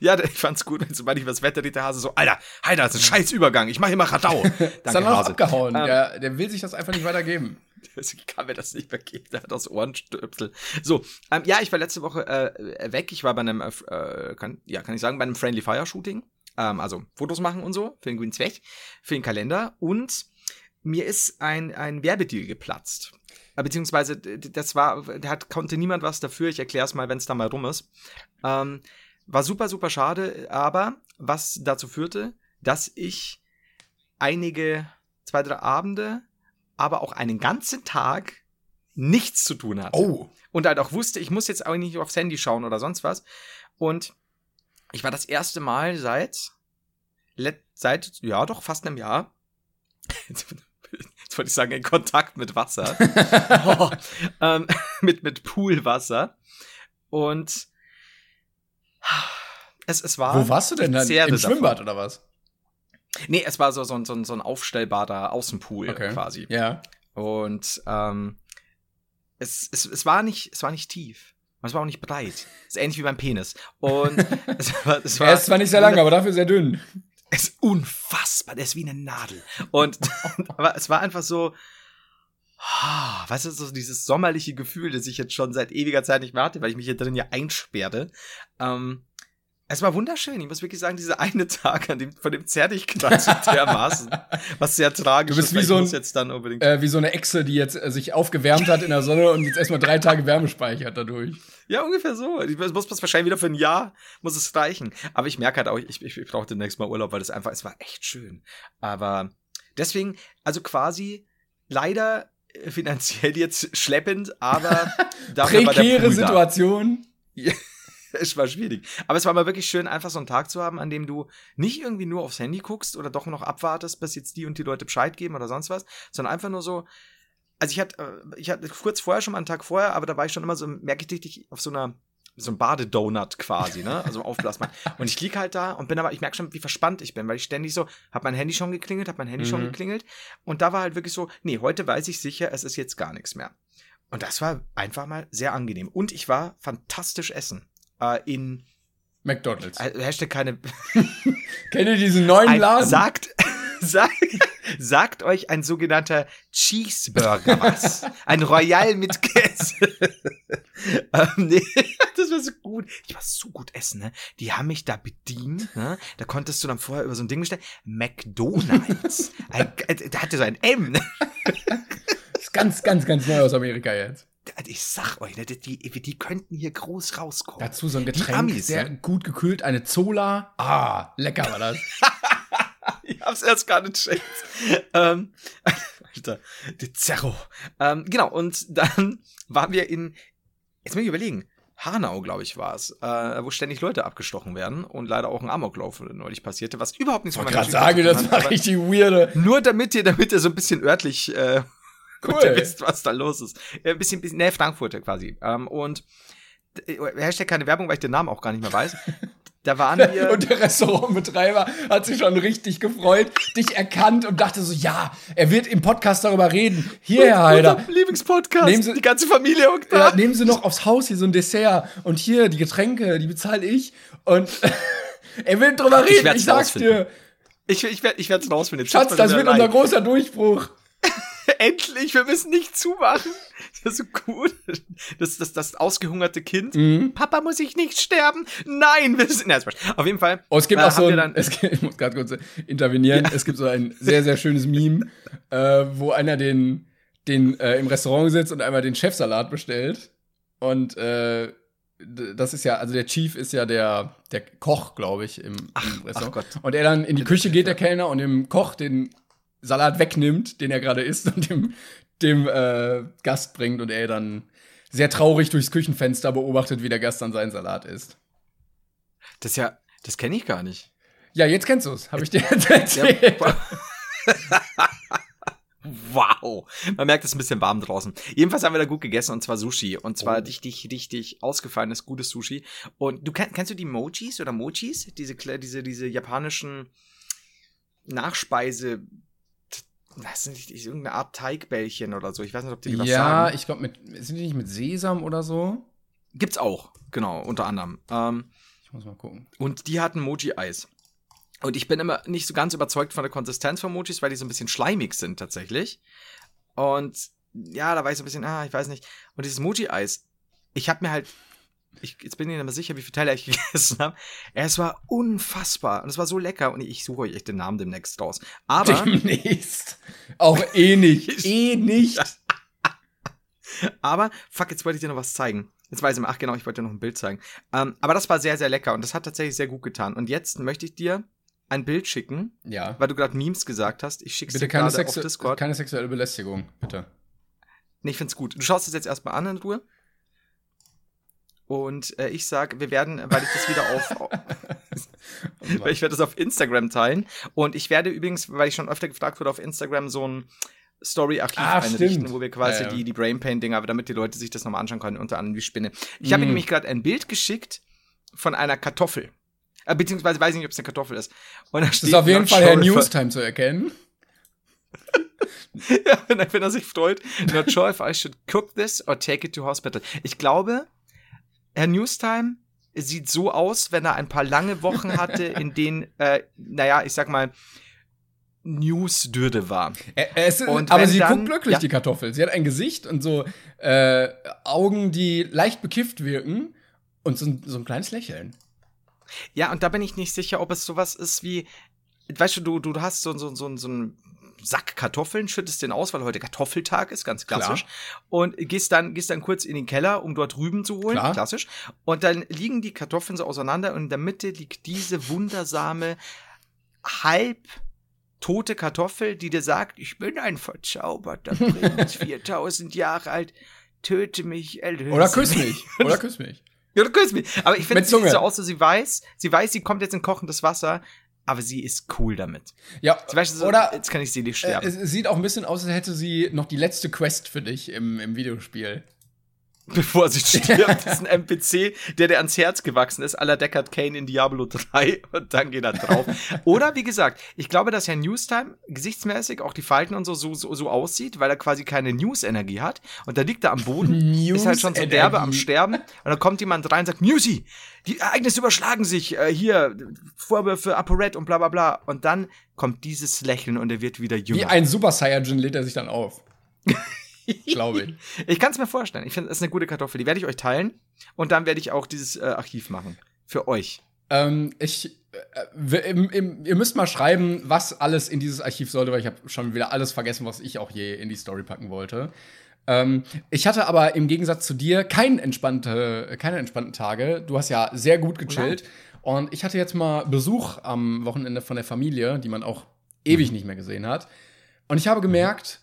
Ja, <laughs> ich fand's gut, wenn sobald ich was Wetter der Hase so, Alter, Alter, das ist ein scheiß Übergang, ich mach hier mal Radau. <laughs> Danke, ist dann Hase. abgehauen. Ähm, der, der will sich das einfach nicht weitergeben. <laughs> Deswegen kann mir das nicht mehr geben. Der hat aus Ohrenstöpsel. So, ähm, ja, ich war letzte Woche äh, weg. Ich war bei einem, äh, kann, ja, kann ich sagen, bei einem Friendly Fire Shooting. Ähm, also Fotos machen und so, für den grünen Zweck, für den Kalender. Und mir ist ein, ein Werbedeal geplatzt. Äh, Beziehungsweise, das war, da hat, konnte niemand was dafür. Ich erkläre es mal, wenn es da mal rum ist. Ähm, war super, super schade, aber was dazu führte, dass ich einige, zwei, drei Abende, aber auch einen ganzen Tag nichts zu tun hatte Oh. und halt auch wusste, ich muss jetzt auch nicht aufs Handy schauen oder sonst was. Und ich war das erste Mal seit, seit, ja, doch fast einem Jahr, <laughs> jetzt wollte ich sagen, in Kontakt mit Wasser, oh, <laughs> <laughs> ähm, mit, mit Poolwasser. Und es, es war. Wo warst du denn dann? Im davon. Schwimmbad oder was? Nee, es war so, so, ein- so, so ein aufstellbarer Außenpool Okay. quasi. Ja. Und ähm, es, es, es war nicht, es war nicht tief. Es war auch nicht breit. Es ist ähnlich wie beim Penis. Und <laughs> es war, es war, Er ist zwar nicht sehr lang, aber dafür sehr dünn. Es ist unfassbar. Der ist wie eine Nadel. Und <laughs> aber es war einfach so, weißt du, so dieses sommerliche Gefühl, das ich jetzt schon seit ewiger Zeit nicht mehr hatte, weil ich mich hier drin ja einsperrte. Ähm, es war wunderschön. Ich muss wirklich sagen, dieser eine <laughs> Tag, an dem, von dem zerrte ich <laughs> dermaßen. Was sehr tragisch Du bist ist, wie so ein- jetzt dann unbedingt. Äh, wie so eine Echse, die jetzt äh, sich aufgewärmt hat in der Sonne und jetzt erstmal drei Tage Wärme speichert dadurch. Ja, ungefähr so. Ich muss das wahrscheinlich wieder für ein Jahr, muss es reichen. Aber ich merke halt auch, ich, ich, ich brauche demnächst mal Urlaub, weil das einfach, es war echt schön. Aber deswegen, also quasi leider finanziell jetzt schleppend, aber <laughs> dafür Prekäre. Situation. <laughs> Es war schwierig. Aber es war mal wirklich schön, einfach so einen Tag zu haben, an dem du nicht irgendwie nur aufs Handy guckst oder doch noch abwartest, bis jetzt die und die Leute Bescheid geben oder sonst was, sondern einfach nur so. Also ich hatte, äh, ich hatte kurz vorher schon mal einen Tag vorher, aber da war ich schon immer so, merke ich richtig, auf so einer, so ein Badedonut quasi, ne? Also aufblasbar. und ich lieg halt da und bin aber, ich merke schon, wie verspannt ich bin, weil ich ständig so, hab mein Handy schon geklingelt, hab mein Handy schon Mhm. geklingelt. Und da war halt wirklich so, nee, heute weiß ich sicher, es ist jetzt gar nichts mehr. Und das war einfach mal sehr angenehm. Und ich war fantastisch essen. Äh, in McDonalds. äh, Hashtag keine. <laughs> Kennt ihr diesen neuen Laden? sagt, sagt, sagt euch ein sogenannter Cheeseburger was. Ein Royal mit Käse. ähm, nee, <laughs> das war so gut. Ich war so gut essen, ne? Die haben mich da bedient, ne? Da konntest du dann vorher über so ein Ding bestellen. McDonalds. ein, äh, da hatte so ein M, ne? Das ist ganz, ganz, ganz neu aus Amerika jetzt. Ich sag euch, ne? Die, die, die könnten hier groß rauskommen. Dazu so ein Getränk, Amis, sehr ne? gut gekühlt, eine Zola. Ah, lecker war das. <laughs> <laughs> Ich hab's erst gar nicht checkt. <laughs> ähm, <laughs> Alter, die Zerro. Ähm, genau, und dann waren wir in, jetzt muss ich überlegen, Hanau, glaube ich, war es, äh, wo ständig Leute abgestochen werden und leider auch ein Amoklauf neulich passierte, was überhaupt nichts wollte meiner gerade Geschichte sagen, das war richtig weirde. Nur damit ihr, damit ihr so ein bisschen örtlich äh, Cool. wisst, was da los ist. Ja, Ein bisschen, bisschen, ne, Frankfurter quasi. Ähm, und äh, Hashtag keine Werbung, weil ich den Namen auch gar nicht mehr weiß. <laughs> Da waren wir. Und der Restaurantbetreiber hat sich schon richtig gefreut, dich erkannt und dachte so, ja, er wird im Podcast darüber reden. Hier, Herr Heider. Unser Lieblingspodcast. Nehmen Sie- die ganze Familie und da. Ja, nehmen Sie noch aufs Haus hier so ein Dessert und hier die Getränke, die bezahle ich. Und <laughs> er will drüber reden, ich, werd's sag's rausfinden. dir. Ich, ich werde ich werd's rausfinden. Jetzt Schatz, das wird unser allein. großer Durchbruch. <laughs> Endlich, wir müssen nicht zumachen. Das <laughs> ist so gut. Das, das, das ausgehungerte Kind. Mhm. Papa, muss ich nicht sterben? Nein, wir sind. Quatsch. Auf jeden Fall. Oh, es gibt äh, auch so ein, <laughs> es gibt, ich muss gerade kurz intervenieren, es gibt so ein sehr, sehr schönes Meme, äh, wo einer den, den äh, im Restaurant sitzt und einmal den Chefsalat bestellt. Und äh, das ist ja, also der Chief ist ja der, der Koch, glaube ich, im, im Restaurant. ach Gott. Und er dann in die Küche geht, der Kellner, und dem Koch den Salat wegnimmt, den er gerade isst, und dem, dem äh, Gast bringt und er dann sehr traurig durchs Küchenfenster beobachtet, wie der Gast dann seinen Salat isst. Das ja, das kenne ich gar nicht. Ja, jetzt kennst du es, habe ich dir jetzt Ja, erzählt. <laughs> wow. Man merkt, es ist ein bisschen warm draußen. Jedenfalls haben wir da gut gegessen und zwar Sushi. Und zwar Oh. richtig, richtig ausgefallenes, gutes Sushi. Und du kennst, du die Mojis oder Mochis? Diese, diese, diese japanischen Nachspeise. Das sind nicht irgendeine Art Teigbällchen oder so. Ich weiß nicht, ob die dir was Ja, sagen. ich glaube, mit sind die nicht mit Sesam oder so? Gibt's auch, genau, unter anderem. Ähm, Ich muss mal gucken. Und die hatten Mochi-Eis. Und ich bin immer nicht so ganz überzeugt von der Konsistenz von Mochis, weil die so ein bisschen schleimig sind tatsächlich. Und ja, da war ich so ein bisschen, ah, ich weiß nicht. Und dieses Mochi-Eis, ich habe mir halt ich, jetzt bin ich nicht mehr sicher, wie viele Teile ich <laughs> gegessen habe. Es war unfassbar und es war so lecker und ich suche euch echt den Namen demnächst raus. Aber demnächst auch eh nicht, eh nicht. <laughs> aber fuck, jetzt wollte ich dir noch was zeigen. Jetzt weiß ich mal, ach genau, ich wollte dir noch ein Bild zeigen. Ähm, aber das war sehr, sehr lecker und das hat tatsächlich sehr gut getan. Und jetzt möchte ich dir ein Bild schicken, Ja. weil du gerade Memes gesagt hast. Ich schicke dir keine, gerade auf Discord. keine sexuelle Belästigung, bitte. Nee, ich find's gut. Du schaust es jetzt erstmal an in Ruhe. Und äh, ich sag, wir werden, weil ich das wieder auf, <laughs> weil ich werde das auf Instagram teilen. Und ich werde übrigens, weil ich schon öfter gefragt wurde, auf Instagram so ein Story-Archiv Ah, einrichten, stimmt. wo wir quasi Ja, ja. die, die Brain Pain-Dinger, damit die Leute sich das nochmal anschauen können, unter anderem die Spinne. Ich habe mir Mm. nämlich gerade ein Bild geschickt von einer Kartoffel. Äh, beziehungsweise weiß ich nicht, ob es eine Kartoffel ist. Und da Das ist auf jeden Fall Herr Newstime zu erkennen. <laughs> ja, wenn er, wenn er sich freut. Not sure if I should cook this or take it to hospital. Ich glaube, Herr Newstime sieht so aus, wenn er ein paar lange Wochen hatte, in <laughs> denen, äh, naja, ich sag mal, Newsdürde war. Ist, aber sie dann- guckt glücklich, ja. die Kartoffel. Sie hat ein Gesicht und so äh, Augen, die leicht bekifft wirken und so, ein- so ein kleines Lächeln. Ja, und da bin ich nicht sicher, ob es sowas ist wie, weißt du, du, du hast so, so, so, so einen Sack Kartoffeln, schüttest den aus, weil heute Kartoffeltag ist, ganz klassisch. Und gehst dann, gehst dann kurz in den Keller, um dort Rüben zu holen, Klar. klassisch. Und dann liegen die Kartoffeln so auseinander und in der Mitte liegt diese wundersame, halb tote Kartoffel, die dir sagt, ich bin ein verzauberter Prinz, 4000 Jahre alt, töte mich, erlöse Oder küss mich. Oder küss mich. <laughs> ja, du küsst mich. Aber ich finde, es sieht so aus, dass sie weiß, sie weiß, sie kommt jetzt in kochendes Wasser, aber sie ist cool damit. Ja, Sie weiß so, oder jetzt kann ich sie nicht äh, sterben. es sieht auch ein bisschen aus, als hätte sie noch die letzte Quest für dich im, im Videospiel. <laughs> Bevor sie stirbt, ist ein NPC, der dir ans Herz gewachsen ist, aller Deckard Kane in Diablo 3 und dann geht er drauf. Oder wie gesagt, ich glaube, dass Herr Newstime gesichtsmäßig auch die Falten und so, so, so, aussieht, weil er quasi keine News-Energie hat. Und da liegt er am Boden, ist halt schon so derbe am. Sterben. Und dann kommt jemand rein und sagt, Newsy, die Ereignisse überschlagen sich, äh, hier, Vorwürfe, ApoRed und bla bla bla. Und dann kommt dieses Lächeln und er wird wieder Wie jünger. ein Super Saiyajin lädt er sich dann auf. <laughs> Glaube ich. <laughs> Ich kann es mir vorstellen. Ich finde, das ist eine gute Kartoffel. Die werde ich euch teilen. Und dann werde ich auch dieses äh, Archiv machen. Für euch. Ähm, ich, äh, im, im, ihr müsst mal schreiben, was alles in dieses Archiv sollte, weil ich habe schon wieder alles vergessen, was ich auch je in die Story packen wollte. Ähm, ich hatte aber im Gegensatz zu dir kein entspannte, keine entspannten Tage. Du hast ja sehr gut gechillt. Und ich hatte jetzt mal Besuch am Wochenende von der Familie, die man auch ewig nicht mehr gesehen hat. Und ich habe gemerkt,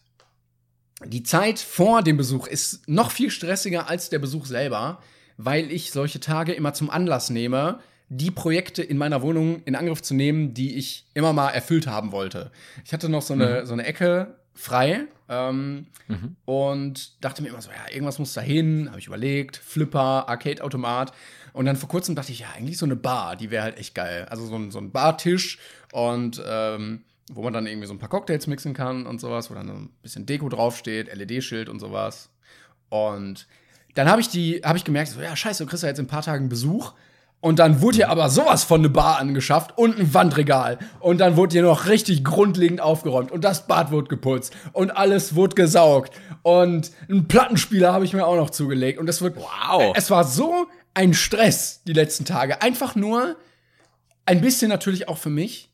die Zeit vor dem Besuch ist noch viel stressiger als der Besuch selber, weil ich solche Tage immer zum Anlass nehme, die Projekte in meiner Wohnung in Angriff zu nehmen, die ich immer mal erfüllt haben wollte. Ich hatte noch so eine, so eine Ecke frei ähm, und dachte mir immer so, ja, irgendwas muss da hin, habe ich überlegt, Flipper, Arcade-Automat. Und dann vor kurzem dachte ich, ja, eigentlich so eine Bar, die wäre halt echt geil. Also so ein, so ein Bartisch und ähm, wo man dann irgendwie so ein paar Cocktails mixen kann und sowas, wo dann so ein bisschen Deko draufsteht, LED-Schild und sowas. Und dann habe ich die, habe ich gemerkt, so, ja, scheiße, du kriegst ja jetzt in ein paar Tagen Besuch. Und dann wurde hier aber sowas von eine Bar angeschafft und ein Wandregal. Und dann wurde hier noch richtig grundlegend aufgeräumt. Und das Bad wurde geputzt. Und alles wurde gesaugt. Und einen Plattenspieler habe ich mir auch noch zugelegt. Und es wird. Wow. Es war so ein Stress die letzten Tage. Einfach nur ein bisschen natürlich auch für mich.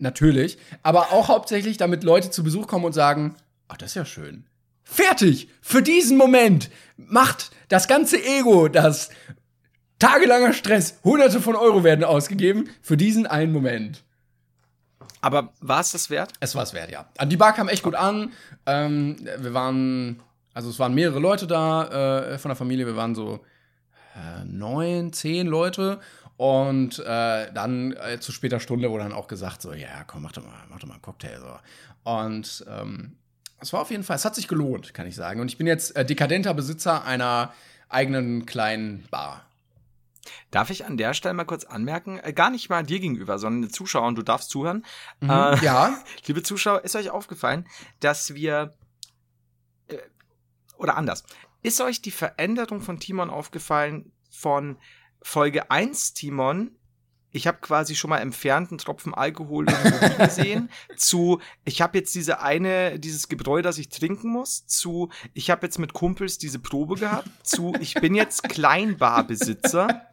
Natürlich. Aber auch hauptsächlich, damit Leute zu Besuch kommen und sagen: Ach, das ist ja schön. Fertig! Für diesen Moment macht das ganze Ego, das tagelanger Stress, hunderte von Euro werden ausgegeben für diesen einen Moment. Aber war es das wert? Es war es wert, ja. Also Die Bar kam echt gut an. Ähm, wir waren, also es waren mehrere Leute da äh, von der Familie. Wir waren so äh, neun, zehn Leute. Und äh, dann äh, zu später Stunde wurde dann auch gesagt, so, ja, komm, mach doch mal, mach doch mal einen Cocktail. So. Und ähm, es war auf jeden Fall, es hat sich gelohnt, kann ich sagen. Und ich bin jetzt äh, dekadenter Besitzer einer eigenen kleinen Bar. Darf ich an der Stelle mal kurz anmerken, äh, gar nicht mal dir gegenüber, sondern den Zuschauern, du darfst zuhören. Äh, Ja, <laughs> Liebe Zuschauer, ist euch aufgefallen, dass wir äh, oder anders, ist euch die Veränderung von Timon aufgefallen von Folge 1 Timon ich habe quasi schon mal entfernten Tropfen Alkohol gesehen, <laughs> zu ich habe jetzt diese eine, dieses Gebräu, das ich trinken muss, zu ich habe jetzt mit Kumpels diese Probe gehabt, zu ich bin jetzt <laughs> Kleinbarbesitzer.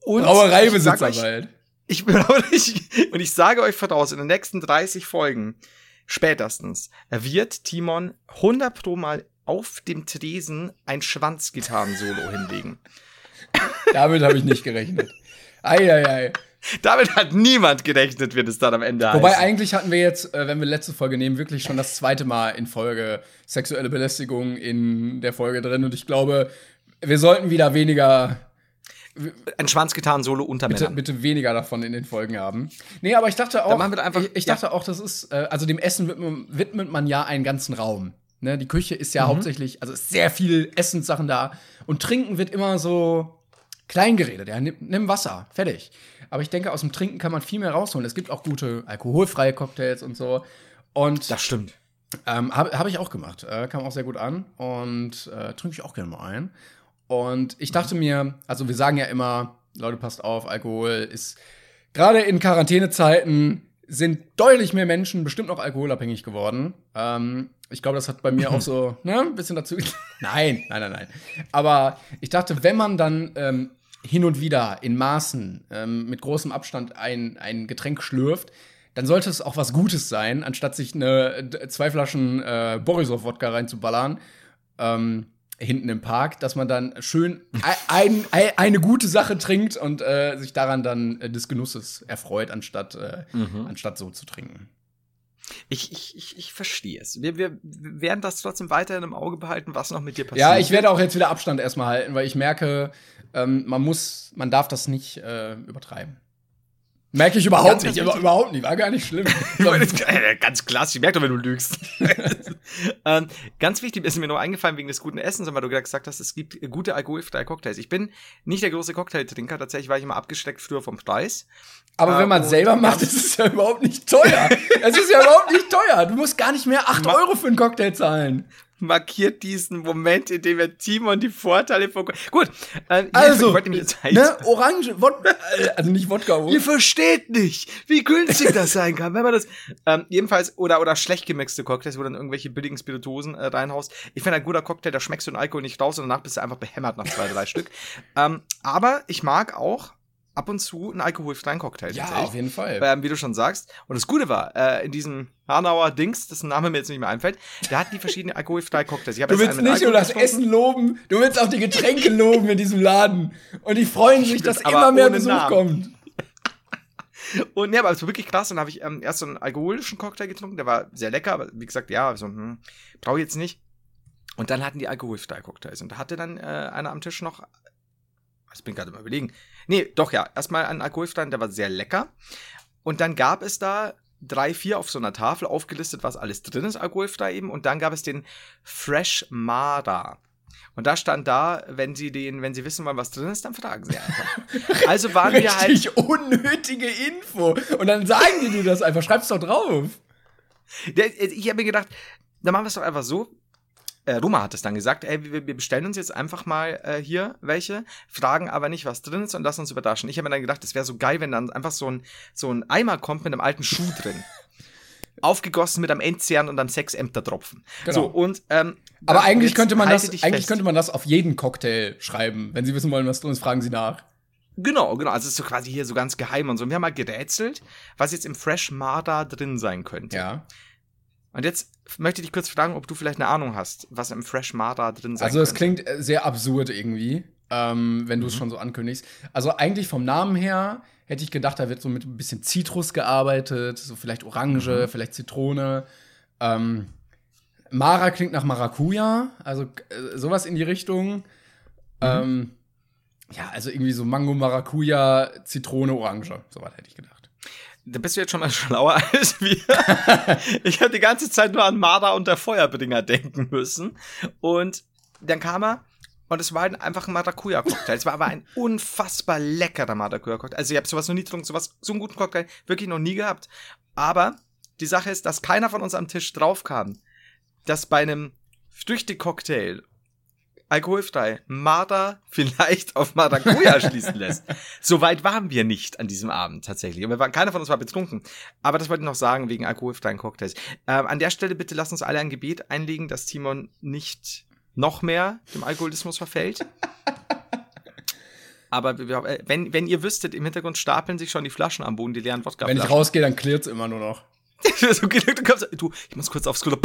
Und Brauereibesitzer bald. Ich bin ich, und ich sage euch voraus, in den nächsten 30 Folgen spätestens wird Timon 100 pro Mal auf dem Tresen ein Schwanzgitarren-Solo hinlegen. Damit habe ich nicht gerechnet. Eieiei. Damit hat niemand gerechnet, wird es dann am Ende Wobei heißen. eigentlich hatten wir jetzt, äh, wenn wir letzte Folge nehmen, wirklich schon das zweite Mal in Folge sexuelle Belästigung in der Folge drin. Und ich glaube, wir sollten wieder weniger ein Schwanzgetan-Solo unter bitte, Männern. Bitte weniger davon in den Folgen haben. Nee, aber ich dachte auch, einfach, ich, ich, dachte ja. auch, das ist, äh, also dem Essen widmet, widmet man ja einen ganzen Raum. Ne? Die Küche ist ja mhm. hauptsächlich, also ist sehr viel Essenssachen da. Und Trinken wird immer so klein geredet. Ja, nimm, nimm Wasser, fertig. Aber ich denke, aus dem Trinken kann man viel mehr rausholen. Es gibt auch gute alkoholfreie Cocktails und so. Und das stimmt. Ähm, Habe hab ich auch gemacht. Äh, kam auch sehr gut an. Und äh, trinke ich auch gerne mal ein. Und ich dachte mir, also wir sagen ja immer, Leute, passt auf, Alkohol ist gerade in Quarantänezeiten sind deutlich mehr Menschen bestimmt noch alkoholabhängig geworden. Ähm, ich glaube, das hat bei mir auch so <laughs> ne, ein bisschen dazu. <laughs> nein, nein, nein, nein. Aber ich dachte, wenn man dann ähm, hin und wieder in Maßen ähm, mit großem Abstand ein, ein Getränk schlürft, dann sollte es auch was Gutes sein, anstatt sich eine, zwei Flaschen äh, Borisov-Wodka reinzuballern. Ähm, hinten im Park, dass man dann schön ein, ein, eine gute Sache trinkt und äh, sich daran dann äh, des Genusses erfreut, anstatt, äh, mhm. anstatt so zu trinken. Ich, ich, ich, ich verstehe es. Wir, wir werden das trotzdem weiterhin im Auge behalten, was noch mit dir passiert. Ja, ich werde auch jetzt wieder Abstand erstmal halten, weil ich merke, ähm, man muss, man darf das nicht äh, übertreiben. Merke ich überhaupt ganz nicht, ganz überhaupt nicht, war gar nicht schlimm. <laughs> ganz klassisch, ich merke doch, wenn du lügst. <laughs> ähm, ganz wichtig ist mir nur eingefallen wegen des guten Essens, weil du gesagt hast, es gibt gute alkoholfreie Cocktails. Ich bin nicht der große Cocktailtrinker, tatsächlich war ich immer abgesteckt früher vom Preis. Aber äh, wenn man es selber macht, ist es ja überhaupt nicht teuer. <laughs> es ist ja überhaupt nicht teuer. Du musst gar nicht mehr 8 Euro für einen Cocktail zahlen markiert diesen Moment, in dem er Timon die Vorteile von. Gut, äh, also, ne, Orange, Wodka, <laughs> also nicht Wodka. Ihr versteht nicht, wie günstig das sein kann, wenn man das. Ähm, jedenfalls, oder, oder schlecht gemixte Cocktails, wo dann irgendwelche billigen Spirituosen äh, reinhaust. Ich finde, ein guter Cocktail, da schmeckst du den Alkohol nicht raus und danach bist du einfach behämmert nach zwei, drei Stück. Ähm, aber ich mag auch ab und zu einen alkoholfreien Cocktail. Ja, auf jeden Fall. Ähm, wie du schon sagst. Und das Gute war, äh, in diesem Hanauer Dings, dessen Name mir jetzt nicht mehr einfällt, der hat die verschiedenen <laughs> alkoholfreien Cocktails. du willst nicht nur das Essen loben, du willst auch die Getränke <laughs> loben in diesem Laden. Und die freuen sich, dass immer mehr Besuch Namen. kommt. <laughs> Und ja, aber es war wirklich krass. Dann habe ich ähm, erst so einen alkoholischen Cocktail getrunken, der war sehr lecker, aber wie gesagt, ja, so, hm, brauche ich jetzt nicht. Und dann hatten die alkoholfreien Cocktails. Und da hatte dann äh, einer am Tisch noch ich bin gerade mal überlegen. Nee, doch ja. Erstmal ein alkoholfreien, der war sehr lecker. Und dann gab es da drei, vier auf so einer Tafel aufgelistet, was alles drin ist, alkoholfrei eben. Und dann gab es den Fresh Mara. Und da stand da, wenn Sie den, wenn Sie wissen wollen, was drin ist, dann fragen Sie einfach. <laughs> Also waren wir halt. Richtig unnötige Info. Und dann sagen die dir das einfach. Schreib's doch drauf. ich habe mir gedacht, dann machen wir es doch einfach so äh, Roma hat es dann gesagt, ey, wir, wir bestellen uns jetzt einfach mal äh, hier welche, fragen aber nicht, was drin ist und lassen uns überraschen. Ich habe mir dann gedacht, es wäre so geil, wenn dann einfach so ein, so ein Eimer kommt mit einem alten Schuh drin. <laughs> Aufgegossen mit einem Endzern und einem Sechsämtertropfen. Genau. So, und, ähm, aber eigentlich könnte man das, eigentlich könnte man das auf jeden Cocktail schreiben. Wenn Sie wissen wollen, was drin ist, fragen Sie nach. Genau, genau. Also es ist so quasi hier so ganz geheim und so. Und wir haben mal gerätselt, was jetzt im Fresh Marda drin sein könnte. Ja. Und jetzt möchte ich dich kurz fragen, ob du vielleicht eine Ahnung hast, was im Fresh Mara drin sein Also es klingt äh, sehr absurd irgendwie, ähm, wenn du es mhm. schon so ankündigst. Also eigentlich vom Namen her hätte ich gedacht, da wird so mit ein bisschen Zitrus gearbeitet, so vielleicht Orange, mhm. vielleicht Zitrone. Ähm, Mara klingt nach Maracuja, also äh, sowas in die Richtung. Mhm. Ähm, ja, also irgendwie so Mango, Maracuja, Zitrone, Orange. Sowas hätte ich gedacht. Da bist du jetzt schon mal <laughs> schlauer als wir. <laughs> ich habe die ganze Zeit nur an Marder und der Feuerbringer denken müssen. Und dann kam er und es war halt einfach ein Maracuja-Cocktail. es war aber ein unfassbar leckerer Maracuja-Cocktail. Also ich habe sowas noch nie getrunken, sowas, so einen guten Cocktail wirklich noch nie gehabt. Aber die Sache ist, dass keiner von uns am Tisch drauf kam, dass bei einem Früchte-Cocktail alkoholfrei Marder vielleicht auf Maracuja <laughs> schließen lässt. Soweit waren wir nicht an diesem Abend tatsächlich. Und wir waren, keiner von uns war betrunken. Aber das wollte ich noch sagen wegen alkoholfreien Cocktails. Ähm, an der Stelle bitte lass uns alle ein Gebet einlegen, dass Timon nicht noch mehr dem Alkoholismus verfällt. <laughs> Aber äh, wenn, wenn ihr wüsstet, im Hintergrund stapeln sich schon die Flaschen am Boden, die leeren wodka Wenn ich rausgehe, dann klirrt's immer nur noch. <laughs> so, du, ich muss kurz aufs Klo.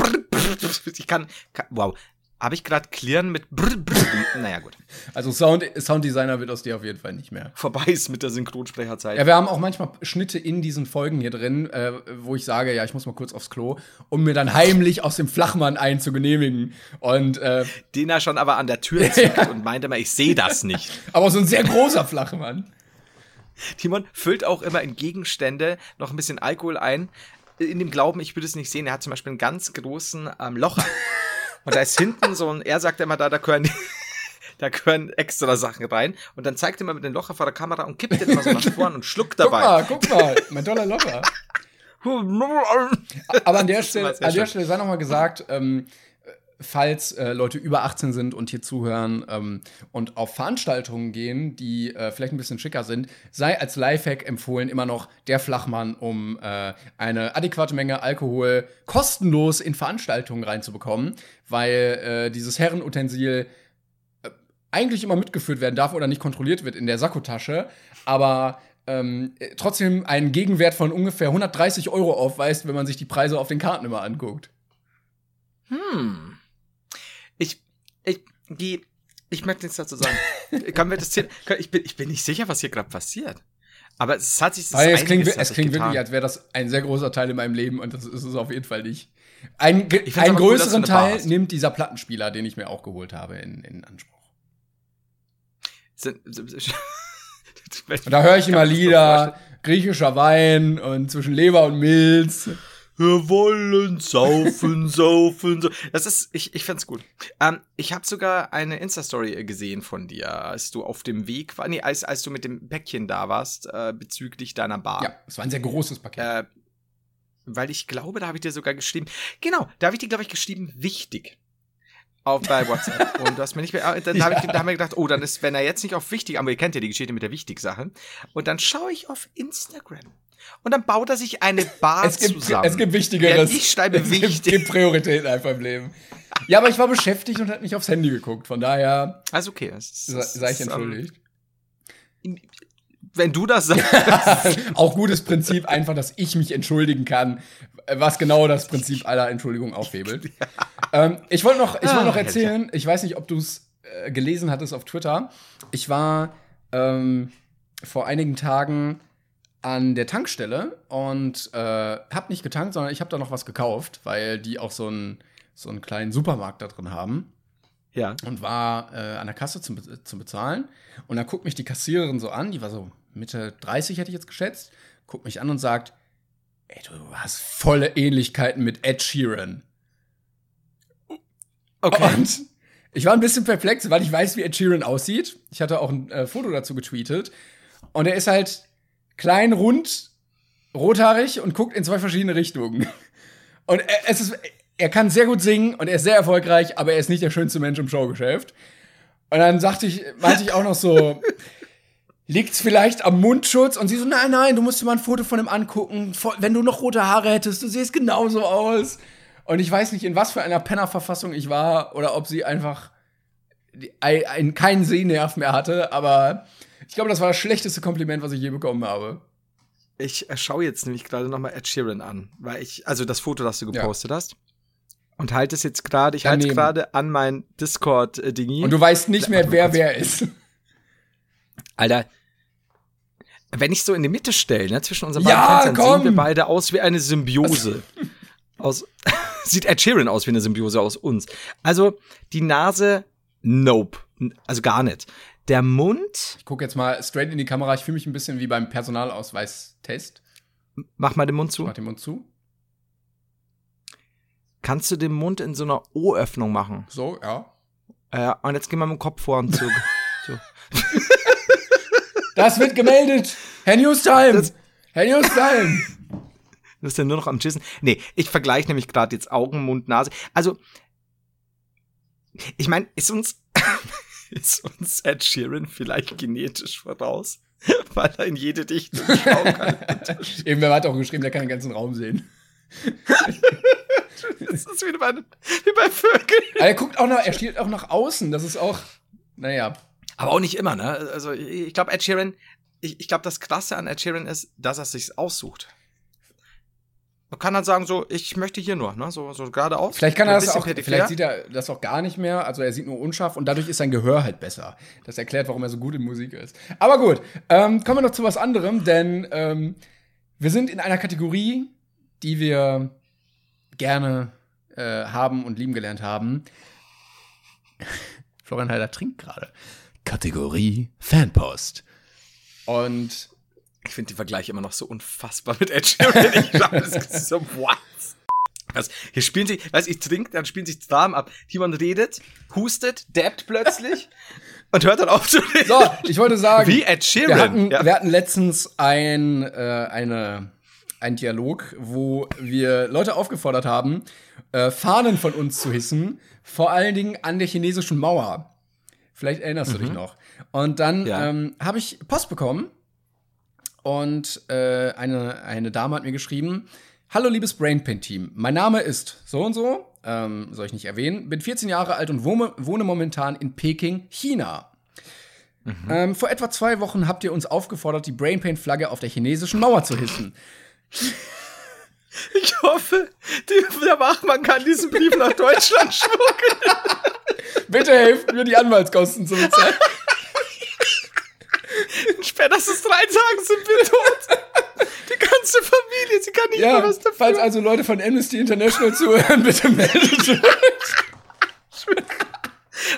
Ich kann, kann wow. Habe ich gerade Klirren mit brr, brr, Naja, gut. Also Sound, Sounddesigner wird aus dir auf jeden Fall nicht mehr. Vorbei ist mit der Synchronsprecherzeit. Ja, wir haben auch manchmal Schnitte in diesen Folgen hier drin, äh, wo ich sage, ja, ich muss mal kurz aufs Klo, um mir dann heimlich aus dem Flachmann einzugenehmigen. Und äh, den er schon aber an der Tür zieht <laughs> und meinte mal, ich sehe das nicht. <laughs> aber so ein sehr großer Flachmann. Timon füllt auch immer in Gegenstände noch ein bisschen Alkohol ein, in dem Glauben, ich würde es nicht sehen. Er hat zum Beispiel einen ganz großen ähm, Locher. Und da ist hinten so ein, er sagt immer da, da gehören, da gehören extra Sachen rein. Und dann zeigt er mal mit dem Locher vor der Kamera und kippt den mal so nach vorne und schluckt dabei. Guck mal, guck mal, mein toller Locher. <laughs> Aber an der Stelle, an der Stelle sei noch mal gesagt, ähm, falls äh, Leute über 18 sind und hier zuhören ähm, und auf Veranstaltungen gehen, die äh, vielleicht ein bisschen schicker sind, sei als Lifehack empfohlen immer noch der Flachmann, um äh, eine adäquate Menge Alkohol kostenlos in Veranstaltungen reinzubekommen, weil äh, dieses Herrenutensil äh, eigentlich immer mitgeführt werden darf oder nicht kontrolliert wird in der Sakkotasche, aber ähm, trotzdem einen Gegenwert von ungefähr 130 Euro aufweist, wenn man sich die Preise auf den Karten immer anguckt. Hm. Ich, die, ich möchte nichts dazu sagen. <laughs> Können wir das ich bin, ich bin nicht sicher, was hier gerade passiert. Aber es hat sich das es klingt, es klingt wirklich, als wäre das ein sehr großer Teil in meinem Leben und das ist es auf jeden Fall nicht. Ein, einen größeren cool, Teil nimmt dieser Plattenspieler, den ich mir auch geholt habe, in, in Anspruch. <laughs> Und da höre ich immer Lieder, griechischer Wein und zwischen Leber und Milz wir wollen saufen, <laughs> saufen, saufen. Das ist, ich, ich find's gut. Ähm, ich habe sogar eine Insta-Story äh, gesehen von dir, als du auf dem Weg war, nee, als, als du mit dem Päckchen da warst, äh, bezüglich deiner Bar. Ja, es war ein sehr großes Paket. Äh, weil ich glaube, da habe ich dir sogar geschrieben, genau, da habe ich dir, glaube ich, geschrieben, wichtig auf bei WhatsApp. <laughs> Und du hast mir nicht mehr, dann ja. habe ich, da haben wir gedacht, oh, dann ist, wenn er jetzt nicht auf wichtig, aber ihr kennt ja die Geschichte mit der Wichtig-Sache. Und dann schaue ich auf Instagram. Und dann baut er sich eine Bar es gibt, zusammen. Es gibt Wichtigeres. Ja, ich schreibe es wichtig. Es gibt Prioritäten einfach im Leben. Ja, aber ich war beschäftigt und hat nicht aufs Handy geguckt. Von daher. Also okay. sei ich entschuldigt. Um, wenn du das sagst. <laughs> auch gutes Prinzip, einfach, dass ich mich entschuldigen kann, was genau das Prinzip aller Entschuldigung aufhebelt. <laughs> ähm, ich wollte noch, ich wollt noch ah, erzählen, ich weiß nicht, ob du es äh, gelesen hattest auf Twitter. Ich war ähm, vor einigen Tagen an der Tankstelle und äh, hab nicht getankt, sondern ich habe da noch was gekauft, weil die auch so einen so einen kleinen Supermarkt da drin haben. Ja. Und war äh, an der Kasse zum, zum Bezahlen. Und dann guckt mich die Kassiererin so an, die war so Mitte 30, hätte ich jetzt geschätzt, guckt mich an und sagt, ey, du hast volle Ähnlichkeiten mit Ed Sheeran. Okay. Und ich war ein bisschen perplex, weil ich weiß, wie Ed Sheeran aussieht. Ich hatte auch ein äh, Foto dazu getweetet. Und er ist halt klein, rund, rothaarig und guckt in zwei verschiedene Richtungen. Und er, es ist, er kann sehr gut singen und er ist sehr erfolgreich, aber er ist nicht der schönste Mensch im Showgeschäft. Und dann sagte ich, meinte ich auch noch so, liegt's vielleicht am Mundschutz? Und sie so, nein, nein, du musst dir mal ein Foto von ihm angucken. Wenn du noch rote Haare hättest, du siehst genauso aus. Und ich weiß nicht, in was für einer Pennerverfassung ich war oder ob sie einfach keinen Sehnerv mehr hatte, aber ich glaube, das war das schlechteste Kompliment, was ich je bekommen habe. Ich schaue jetzt nämlich gerade noch mal Ed Sheeran an, weil ich, also das Foto, das du gepostet ja. hast. Und halte es jetzt gerade, ich halte es gerade an mein Discord-Dingi. Und du weißt nicht mehr, wer wer ist. Alter, wenn ich so in die Mitte stelle, ne, zwischen unseren ja, beiden Fenstern, sehen wir beide aus wie eine Symbiose. <laughs> aus, <laughs> sieht Ed Sheeran aus wie eine Symbiose aus uns. Also, die Nase, nope. Also gar nicht. Der Mund. Ich gucke jetzt mal straight in die Kamera. Ich fühle mich ein bisschen wie beim Personalausweistest. Mach mal den Mund zu. Mach den Mund zu. Kannst du den Mund in so einer O-Öffnung machen? So, ja. Äh, und jetzt gehen wir mit dem Kopf vor und zurück. <laughs> so. Das wird gemeldet. Herr Newstime. Herr Newstime. Du bist ja nur noch am Chissen. Nee, ich vergleiche nämlich gerade jetzt Augen, Mund, Nase. Also, ich meine, ist uns, ist uns Ed Sheeran vielleicht genetisch voraus, <laughs> weil er in jede Dichtung schauen kann. <laughs> Eben, wer hat auch geschrieben, der kann den ganzen Raum sehen. <laughs> das ist wie bei, wie bei Vögeln. Aber er guckt auch nach, er stiehlt auch nach außen. Das ist auch, naja. Aber auch nicht immer, ne? Also ich glaube, Ed Sheeran, ich, ich glaube, das Krasse an Ed Sheeran ist, dass er sich aussucht. Man kann dann sagen, so, ich möchte hier nur, ne? So, so geradeaus. Vielleicht kann er das auch, peripher. vielleicht sieht er das auch gar nicht mehr. Also er sieht nur unscharf und dadurch ist sein Gehör halt besser. Das erklärt, warum er so gut in Musik ist. Aber gut, ähm, kommen wir noch zu was anderem, denn ähm, wir sind in einer Kategorie, die wir gerne äh, haben und lieben gelernt haben. <laughs> Florian Heider trinkt gerade. Kategorie Fanpost. Und Ich finde den Vergleich immer noch so unfassbar mit Ed Sheeran. <laughs> Ich glaube, das ist so, what? Was? Hier spielen sich, weiß ich trinke, dann spielen sich Dramen ab. Jemand redet, hustet, dabbt plötzlich <laughs> und hört dann auf zu reden. so, ich wollte sagen, Wie Ed Sheeran. wir hatten, ja. wir hatten letztens ein, äh, eine, ein Dialog, wo wir Leute aufgefordert haben, äh, Fahnen von uns zu hissen, vor allen Dingen an der chinesischen Mauer. Vielleicht erinnerst du dich noch. Und dann Mhm. Ja. ähm, habe ich Post bekommen und äh, eine, eine Dame hat mir geschrieben, Hallo liebes Brainpain-Team, mein Name ist so und so, ähm, soll ich nicht erwähnen, bin 14 Jahre alt und wohne, wohne momentan in Peking, China. Ähm, vor etwa zwei Wochen habt ihr uns aufgefordert, die Brainpain-Flagge auf der chinesischen Mauer zu hissen. <laughs> Ich hoffe, die, der Wachmann kann diesen Brief nach Deutschland schmuggeln. <laughs> Bitte helft mir, die Anwaltskosten zu bezahlen. <laughs> Spätestens drei Tagen sind wir tot. Die ganze Familie, sie kann nicht Ja, mehr was dafür. falls also Leute von Amnesty International zuhören, bitte meldet euch.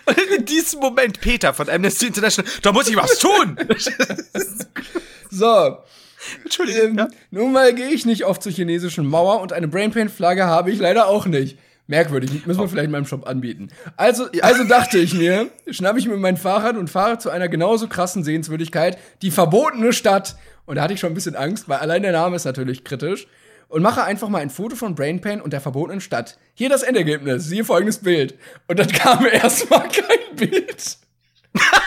Und in diesem Moment, Peter von Amnesty International, da muss ich was tun. So, Entschuldigung. ähm, ja. nun mal gehe ich nicht oft zur chinesischen Mauer und eine Brainpain-Flagge habe ich leider auch nicht. Merkwürdig, müssen wir vielleicht in meinem Shop anbieten. Also, also dachte ich mir, schnappe ich mir mein Fahrrad und fahre zu einer genauso krassen Sehenswürdigkeit, die verbotene Stadt. Und da hatte ich schon ein bisschen Angst, weil allein der Name ist natürlich kritisch. Und mache einfach mal ein Foto von Brainpain und der verbotenen Stadt. Hier das Endergebnis, siehe folgendes Bild. Und dann kam erstmal kein Bild. <laughs>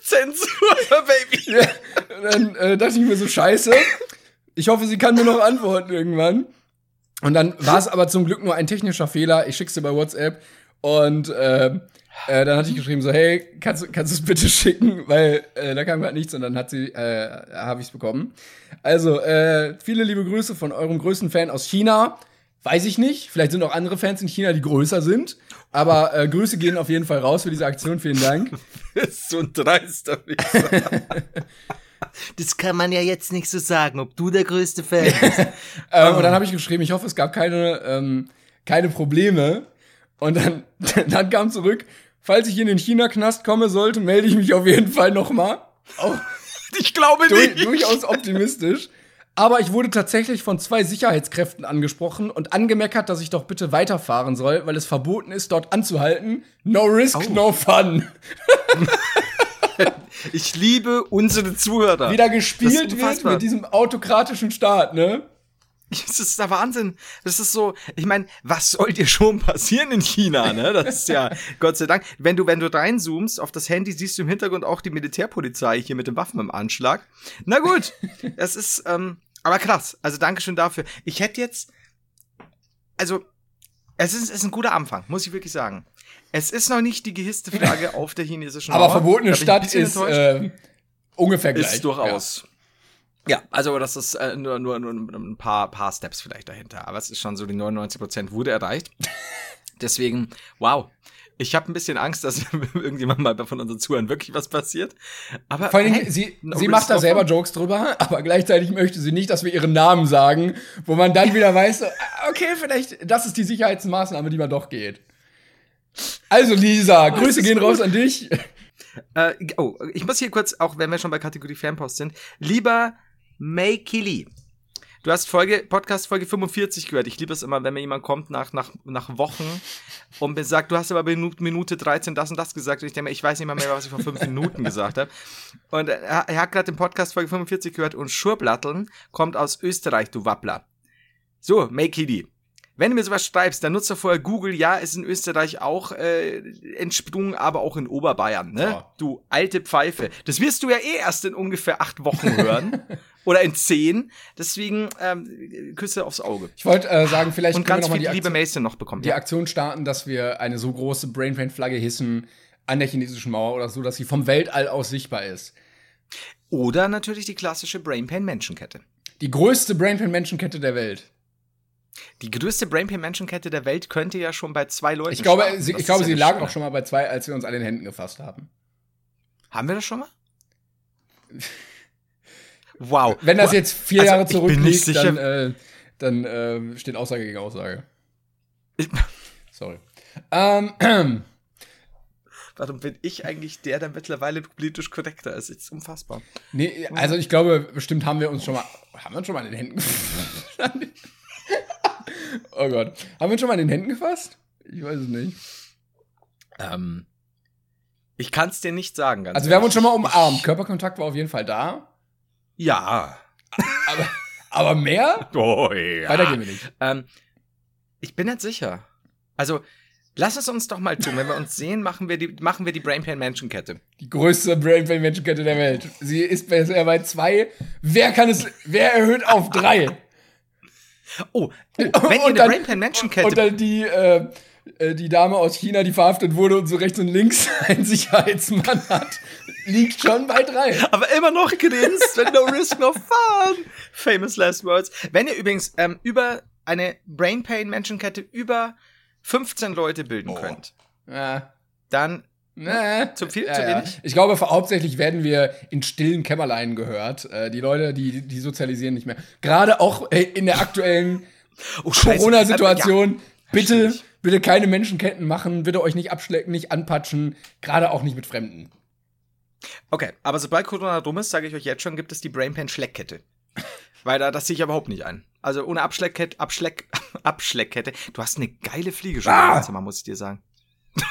Zensur, Baby. Ja, und dann äh, dachte ich mir so, scheiße. Ich hoffe, sie kann mir noch antworten irgendwann. Und dann war es aber zum Glück nur ein technischer Fehler. Ich schick's dir bei WhatsApp. Und äh, äh, dann hatte ich geschrieben so, hey, kannst, du- kannst du es bitte schicken? Weil äh, da kam halt nichts und dann hat sie, äh, habe ich es bekommen. Also, äh, viele liebe Grüße von eurem größten Fan aus China. Weiß ich nicht. Vielleicht sind auch andere Fans in China, die größer sind. Aber äh, Grüße gehen auf jeden Fall raus für diese Aktion. Vielen Dank. <laughs> Das ist so ein dreister. <laughs> Das kann man ja jetzt nicht so sagen, ob du der größte Fan bist. <laughs> Ähm, Und dann habe ich geschrieben, ich hoffe, es gab keine, ähm, keine Probleme. Und dann, <laughs> dann kam zurück, falls ich in den China-Knast komme sollte, melde ich mich auf jeden Fall noch mal. Auch <laughs> Ich glaube du, nicht. durchaus optimistisch. Aber ich wurde tatsächlich von zwei Sicherheitskräften angesprochen und angemeckert, dass ich doch bitte weiterfahren soll, weil es verboten ist, dort anzuhalten. No risk, Oh. no fun. <laughs> Ich liebe unsere Zuhörer. Wieder Das gespielt wird mit diesem autokratischen Staat, ne? <laughs> Das ist der Wahnsinn. Das ist so, ich meine, was soll dir schon passieren in China, ne? Das ist ja, <laughs> Gott sei Dank. Wenn du, wenn du reinzoomst auf das Handy, siehst du im Hintergrund auch die Militärpolizei hier mit den Waffen im Anschlag. Na gut, es ist, ähm, aber krass. Also Dankeschön dafür. Ich hätte jetzt, also, es ist, es ist ein guter Anfang, muss ich wirklich sagen. Es ist noch nicht die gehisste Flagge auf der chinesischen Aber Mauer. verbotene ich ein Stadt ist äh, ungefähr gleich. Ist durchaus. Ja. also das ist äh, nur, nur, nur ein paar, paar Steps vielleicht dahinter. Aber es ist schon so, die 99% wurde erreicht. <laughs> Deswegen, wow. Ich habe ein bisschen Angst, dass <laughs> irgendjemand mal von unseren Zuhörern wirklich was passiert. Aber Vor allem, hey, sie, no sie macht da selber. Jokes drüber, <laughs> aber gleichzeitig möchte sie nicht, dass wir ihren Namen sagen, wo man dann wieder weiß, ah, okay, vielleicht, das ist die Sicherheitsmaßnahme, die man doch geht. Also, Lisa, <laughs> Grüße gehen raus an dich. Äh, oh, ich muss hier kurz, auch wenn wir schon bei Kategorie Fanpost sind, lieber May Killy. Du hast Folge, Podcast Folge 45 gehört. Ich liebe es immer, wenn mir jemand kommt nach, nach, nach Wochen und mir sagt, du hast aber Minute 13 das und das gesagt. Und ich denke mir, ich weiß nicht mal mehr, was ich vor fünf Minuten gesagt habe. Und er, er hat gerade den Podcast Folge 45 gehört und Schurblatteln kommt aus Österreich, du Wappler. So, May Killy. Wenn du mir sowas schreibst, dann nutzt doch vorher Google. Ja, ist in Österreich auch äh, entsprungen, aber auch in Oberbayern. Ne? Ja. Du alte Pfeife. Das wirst du ja eh erst in ungefähr acht Wochen hören. <laughs> Oder in zehn. Deswegen ähm, Küsse aufs Auge. Ich wollte äh, sagen, vielleicht Und können wir ganz noch mal viel die, liebe Aktion, Mason noch bekommen. die Aktion starten, dass wir eine so große Brainpain-Flagge hissen an der chinesischen Mauer oder so, dass sie vom Weltall aus sichtbar ist. Oder natürlich die klassische Brainpain-Menschenkette. Die größte Brainpain-Menschenkette der Welt. Die größte Brainpain-Menschenkette der Welt könnte ja schon bei zwei Leuten Ich glaube, starten. sie, Das ich glaube, ja sie lagen auch schon mal bei zwei, als wir uns an den Händen gefasst haben. Haben wir das schon mal? Wow. Wenn das jetzt vier Also, Jahre zurückliegt, dann, äh, dann äh, steht Aussage gegen Aussage. Ich- <laughs> Sorry. Ähm, <clears throat> Warum bin ich eigentlich der, der mittlerweile politisch korrekter ist? Das ist unfassbar. nee, also ich glaube, bestimmt haben wir uns schon mal, haben wir uns schon mal in den Händen <laughs> gefasst? Oh Gott. Haben wir uns schon mal in den Händen gefasst? Ich weiß es nicht. Ähm, ich kann es dir nicht sagen, ganz Also wir haben uns schon mal ehrlich. umarmt. Körperkontakt war auf jeden Fall da. Ja. Aber, aber mehr? <laughs> Oh ja. Weiter gehen wir nicht. Ähm, ich bin nicht sicher. Also, lass es uns doch mal tun. Wenn wir uns sehen, machen wir die, machen wir die Brainpan Menschenkette. Die größte Brainpain Menschenkette der Welt. Sie ist bisher bei zwei. Wer kann es, wer erhöht auf drei? Oh, oh <laughs> wenn ihr eine dann- Brainpan Menschenkette Und dann die, äh, äh, die Dame aus China, die verhaftet wurde und so rechts und links <laughs> einen Sicherheitsmann hat, liegt schon bei drei. aber immer noch grinst, wenn no risk, no fun. Famous last words. Wenn ihr übrigens ähm, über eine Brain Pain Menschenkette über 15 Leute bilden Oh. könnt, Ja. dann Nee. Zu viel, Ja, zu ja. wenig? Ich glaube, hauptsächlich werden wir in stillen Kämmerlein gehört. Äh, die Leute, die, die sozialisieren nicht mehr. Gerade auch äh, in der aktuellen <laughs> oh. Corona-Situation. Ja, bitte, bitte keine Menschenketten machen, bitte euch nicht abschlecken, nicht anpatschen, gerade auch nicht mit Fremden. Okay, aber sobald Corona rum ist, sage ich euch jetzt schon, gibt es die Brainpan Schleckkette. Weil da, das sehe ich überhaupt nicht ein. Also ohne Abschleckkette, Abschleck, <laughs> Abschleckkette. Du hast eine geile Fliege schon Ah! im Zimmer, muss ich dir sagen. <laughs>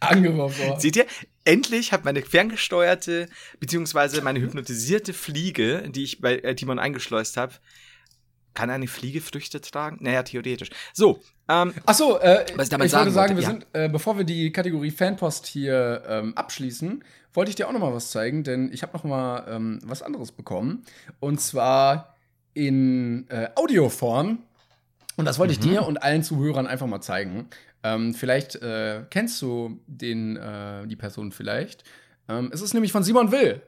Angeworfen. Seht ihr? Endlich hat meine ferngesteuerte, beziehungsweise meine hypnotisierte Fliege, die ich bei äh, Timon eingeschleust habe, kann eine Fliege Früchte tragen? Naja, theoretisch. So, ähm, Achso, äh, Was ich damit ich sagen wollte sagen, wollte, wir ja. sind, äh, bevor wir die Kategorie Fanpost hier ähm, abschließen, wollte ich dir auch noch mal was zeigen, denn ich habe noch mal ähm, was anderes bekommen. Und zwar in äh, Audioform. Und das wollte ich Mhm. dir und allen Zuhörern einfach mal zeigen. Ähm, vielleicht äh, kennst du den, äh, die Person vielleicht. Ähm, es ist nämlich von Simon Will.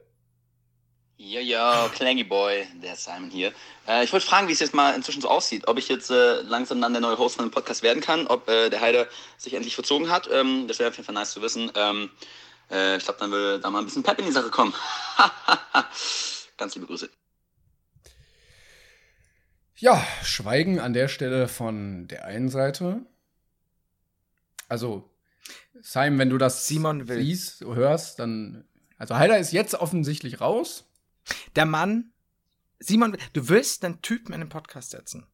Ja, ja, Clangy Boy, der Simon hier. Äh, ich wollte fragen, wie es jetzt mal inzwischen so aussieht. Ob ich jetzt äh, langsam dann der neue Host von dem Podcast werden kann, ob äh, der Heider sich endlich verzogen hat. Ähm, das wäre auf jeden Fall nice zu wissen. Ähm, äh, ich glaube, dann würde da mal ein bisschen Pep in die Sache kommen. <laughs> Ganz liebe Grüße. Ja, Schweigen an der Stelle von der einen Seite. Also, Simon, wenn du das Simon Will. siehst, hörst, dann. Also, Heider ist jetzt offensichtlich raus. der Mann, Simon, du willst einen Typen in den Podcast setzen,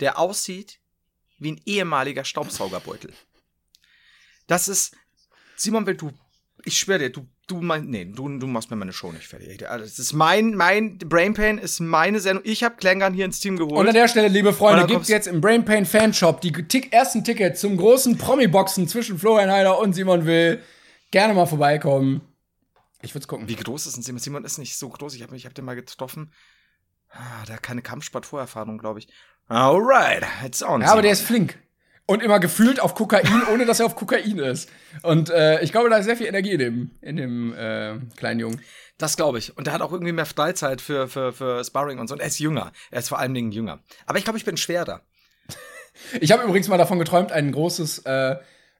der aussieht wie ein ehemaliger Staubsaugerbeutel. Das ist, Simon will, du, ich schwöre dir, du, du, mein, nee, du, du machst mir meine Show nicht fertig. Also, Das ist mein, mein, Brain Pain ist meine Sendung. Ich habe Klängern hier ins Team geholt. Und an der Stelle, liebe Und Freunde, gibt's kommst- jetzt im Brain Pain Fanshop die Tick ersten Tickets zum großen Promi-Boxen zwischen Florian Heider und Simon Will. Gerne mal vorbeikommen. Ich würd's gucken. Wie groß ist denn Simon? Simon ist nicht so groß. Ich habe ich hab den mal getroffen. Ah, der hat keine Kampfsport-Vorerfahrung, glaube ich. Alright, it's on. Ja, aber der ist flink. Und immer gefühlt auf Kokain, ohne dass er auf Kokain ist. Und äh, ich glaube, da ist sehr viel Energie in dem, in dem äh, kleinen Jungen. Das glaube ich. Und der hat auch irgendwie mehr Freizeit für, für, für Sparring und so. Und er ist jünger. Er ist vor allen Dingen jünger. Aber ich glaube, ich bin schwerer. Ich habe übrigens mal davon geträumt, ein großes äh,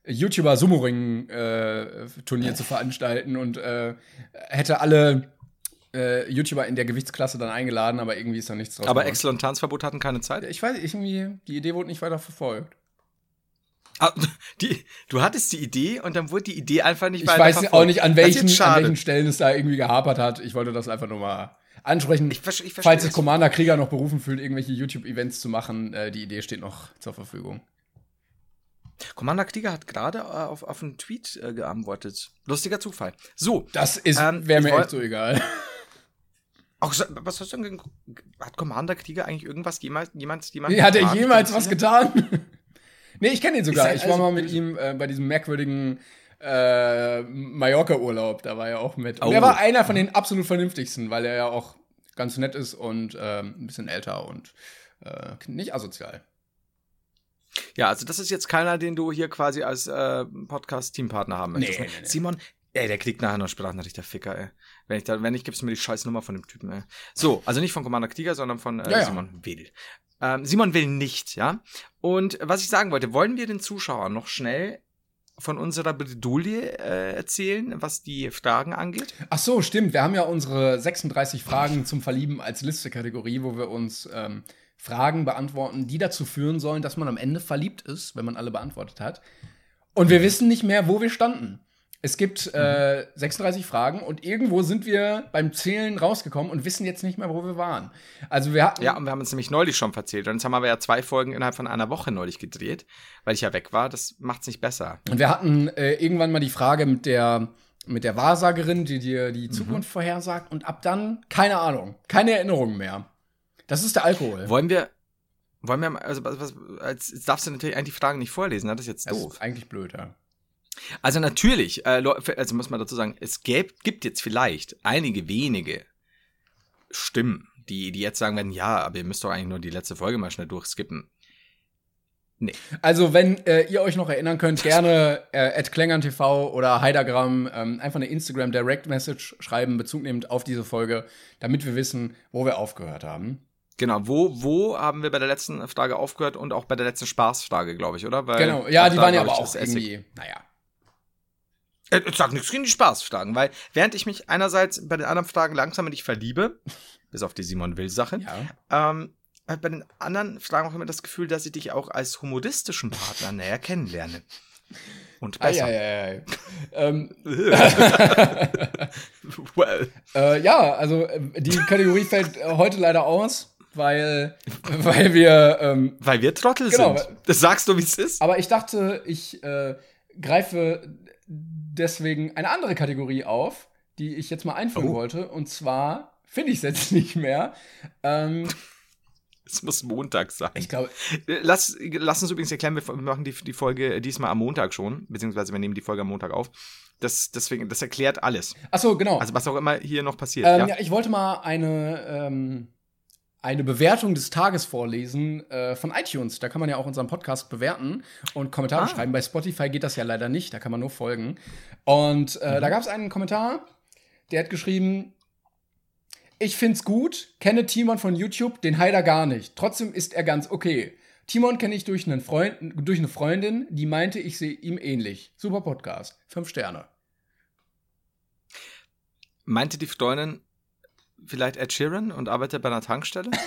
YouTuber Sumo-Ring äh, zu veranstalten und äh, hätte alle äh, YouTuber in der Gewichtsklasse dann eingeladen, aber irgendwie ist da nichts draus. Aber. Excel und Tanzverbot hatten keine Zeit. Ich weiß, irgendwie, die Idee wurde nicht weiter verfolgt. Ah, <laughs> die, du hattest die Idee und dann wurde die Idee einfach nicht Ich weiter weiß verfolgt. auch nicht, an welchen, an welchen Stellen es da irgendwie gehapert hat. Ich wollte das einfach nur mal ansprechen. Ich, ich Falls sich es. Commander Krieger noch berufen fühlt, irgendwelche YouTube-Events zu machen, äh, die Idee steht noch zur Verfügung. Commander Krieger hat gerade äh, auf, auf einen Tweet äh, geantwortet. Lustiger Zufall. So, Das ist, Ähm, wäre ich mir echt so egal. Auch, so- was hast du denn, hat Commander Krieger eigentlich irgendwas jemals, jemals, jemand? Hat er jemals was getan? Nee, ich kenne ihn sogar. Er Ich war also mal mit ihm äh, bei diesem merkwürdigen äh, Mallorca-Urlaub. Da war er auch mit. Und Oh. er war einer von den absolut vernünftigsten, weil er ja auch ganz nett ist und ähm, ein bisschen älter und äh, nicht asozial. Ja, also das ist jetzt keiner, den du hier quasi als äh, Podcast-Teampartner haben möchtest. Nee, ne? nee, nee. Simon, ey, der kriegt nachher noch Sprachnachricht, der Ficker, ey. Wenn ich da, wenn nicht, gibst du mir die scheiß Nummer von dem Typen, ey. So, also nicht von Commander Krieger, sondern von äh, Ja, ja. Simon Will. Ähm, Simon will nicht, ja. Und was ich sagen wollte, wollen wir den Zuschauern noch schnell von unserer Bredouille äh, erzählen, was die Fragen angeht? Ach so, stimmt. Wir haben ja unsere 36 Fragen zum Verlieben als Liste-Kategorie, wo wir uns ähm, Fragen beantworten, die dazu führen sollen, dass man am Ende verliebt ist, wenn man alle beantwortet hat. Und wir wissen nicht mehr, wo wir standen. Es gibt äh, 36 Fragen und irgendwo sind wir beim Zählen rausgekommen und wissen jetzt nicht mehr, wo wir waren. Also wir hatten Ja, und wir haben uns nämlich neulich schon verzählt. Und jetzt haben wir ja zwei Folgen innerhalb von einer Woche neulich gedreht, weil ich ja weg war. Das macht's nicht besser. Und wir hatten äh, irgendwann mal die Frage mit der, mit der Wahrsagerin, die dir die Zukunft vorhersagt. Und ab dann, keine Ahnung, keine Erinnerung mehr. Das ist der Alkohol. Wollen wir, wollen wir, mal- also was, was, jetzt darfst du natürlich eigentlich die Fragen nicht vorlesen, ne? das ist jetzt das doof. ist eigentlich blöd, ja. Also natürlich, äh, also muss man dazu sagen, es gäb, gibt jetzt vielleicht einige wenige Stimmen, die, die jetzt sagen werden, ja, aber ihr müsst doch eigentlich nur die letzte Folge mal schnell durchskippen. Also, wenn äh, ihr euch noch erinnern könnt, gerne äh, klängern.tv oder Heidagramm ähm, einfach eine Instagram Direct Message schreiben, Bezug nehmend auf diese Folge, damit wir wissen, wo wir aufgehört haben. Genau, wo, wo haben wir bei der letzten Frage aufgehört und auch bei der letzten Spaßfrage, glaube ich, oder? Weil genau, ja, die da, waren ja aber auch irgendwie, naja. Äh, Ich sag nichts gegen die Spaßfragen, weil während ich mich einerseits bei den anderen Fragen langsam in dich verliebe, <laughs> bis auf die Simon Will-Sache, Ja. ähm, äh, bei den anderen Fragen auch immer das Gefühl, dass ich dich auch als humoristischen Partner <laughs> näher kennenlerne. Und besser. Eieiei. ähm, <laughs> well. äh, ja, also äh, die Kategorie fällt äh, heute leider aus, weil, weil wir ähm, Weil wir Trottel Genau. sind. Das sagst du, wie es ist. Aber ich dachte, ich äh, greife deswegen eine andere Kategorie auf, die ich jetzt mal einführen Oh. wollte. Und zwar finde ich es jetzt <laughs> nicht mehr. Ähm, Es muss Montag sein. ich glaube, Lass, lass uns übrigens erklären, wir machen die, die Folge diesmal am Montag schon, beziehungsweise wir nehmen die Folge am Montag auf. Das, deswegen, das erklärt alles. ach so, genau. Also was auch immer hier noch passiert. ähm, ja? ja. ich wollte mal eine, ähm, eine Bewertung des Tages vorlesen äh, von iTunes. Da kann man ja auch unseren Podcast bewerten und Kommentare Ah. schreiben. Bei Spotify geht das ja leider nicht, da kann man nur folgen. Und äh, Mhm. da gab es einen Kommentar, der hat geschrieben, ich find's gut, kenne Timon von YouTube, den Heider gar nicht. Trotzdem ist er ganz okay. Timon kenne ich durch, einen Freund, durch eine Freundin, die meinte, ich sehe ihm ähnlich. Super Podcast. Fünf Sterne. Meinte die Freundin vielleicht Ed Sheeran und arbeitet bei einer Tankstelle? <laughs>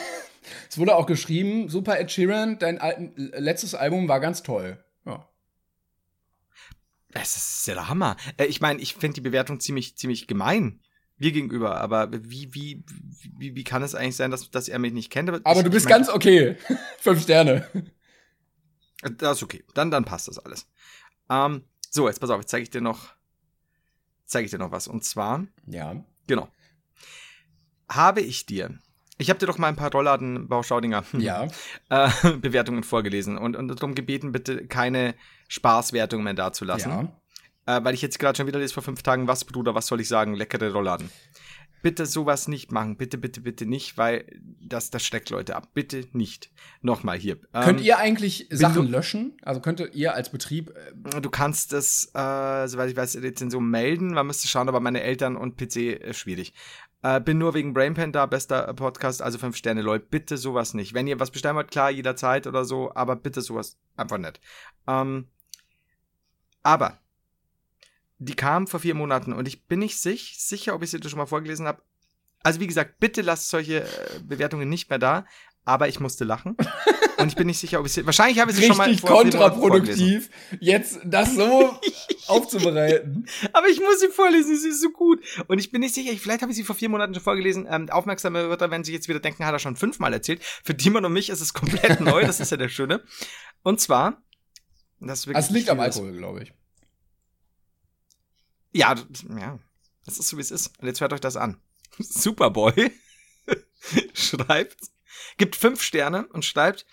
Es wurde auch geschrieben, super Ed Sheeran, dein alten, letztes Album war ganz toll. Ja. Es ist ja der Hammer. Äh, ich meine, ich finde die Bewertung ziemlich, ziemlich gemein. Wir gegenüber, aber wie, wie, wie, wie kann es eigentlich sein, dass, dass er mich nicht kennt? Aber ich, du bist ich mein, ganz okay. <laughs> Fünf Sterne. Das ist okay. Dann, dann passt das alles. Ähm, so, jetzt pass auf, jetzt zeige ich dir noch, zeige ich dir noch was. Und zwar, Ja. genau, habe ich dir, ich habe dir doch mal ein paar Rollladen Bauschaudinger Ja. äh, <laughs> Bewertungen vorgelesen und, und darum gebeten, bitte keine Spaßwertung mehr dazulassen. Ja. Äh, weil ich jetzt gerade schon wieder lese vor fünf Tagen, was, Bruder, was soll ich sagen, leckere Rollladen. Bitte sowas nicht machen. Bitte, bitte, bitte nicht, weil das, das schreckt Leute ab. Bitte nicht. Nochmal hier. Könnt Ähm, ihr eigentlich Sachen löschen? Also könntet ihr als Betrieb. Äh, Du kannst das, äh, soweit ich weiß, Rezension melden. Man müsste schauen, aber meine Eltern und PC äh, schwierig. Äh, bin nur wegen Brainpan da, bester Podcast, also fünf Sterne, Leute. Bitte sowas nicht. Wenn ihr was bestellen wollt, klar, jederzeit oder so, aber bitte sowas einfach nicht. Ähm, aber die kam vor vier Monaten und ich bin nicht sich, sicher, ob ich sie schon mal vorgelesen habe. Also wie gesagt, bitte lasst solche äh, Bewertungen nicht mehr da. Aber ich musste lachen. <laughs> und ich bin nicht sicher, ob ich sie. Wahrscheinlich habe ich sie schon mal richtig kontraproduktiv, jetzt das so <laughs> aufzubereiten. Aber ich muss sie vorlesen, sie ist so gut. Und ich bin nicht sicher, ich- vielleicht habe ich sie vor vier Monaten schon vorgelesen. Ähm, aufmerksame Hörer werden sich jetzt wieder denken, hat er schon fünfmal erzählt. Für Timon und mich ist es komplett neu, das ist ja der Schöne. Und zwar, das ist wirklich. Das liegt am Alkohol, glaube ich. Ja, ja, das ist so wie es ist. Und jetzt hört euch das an. <laughs> Superboy <laughs> schreibt, gibt fünf Sterne und schreibt,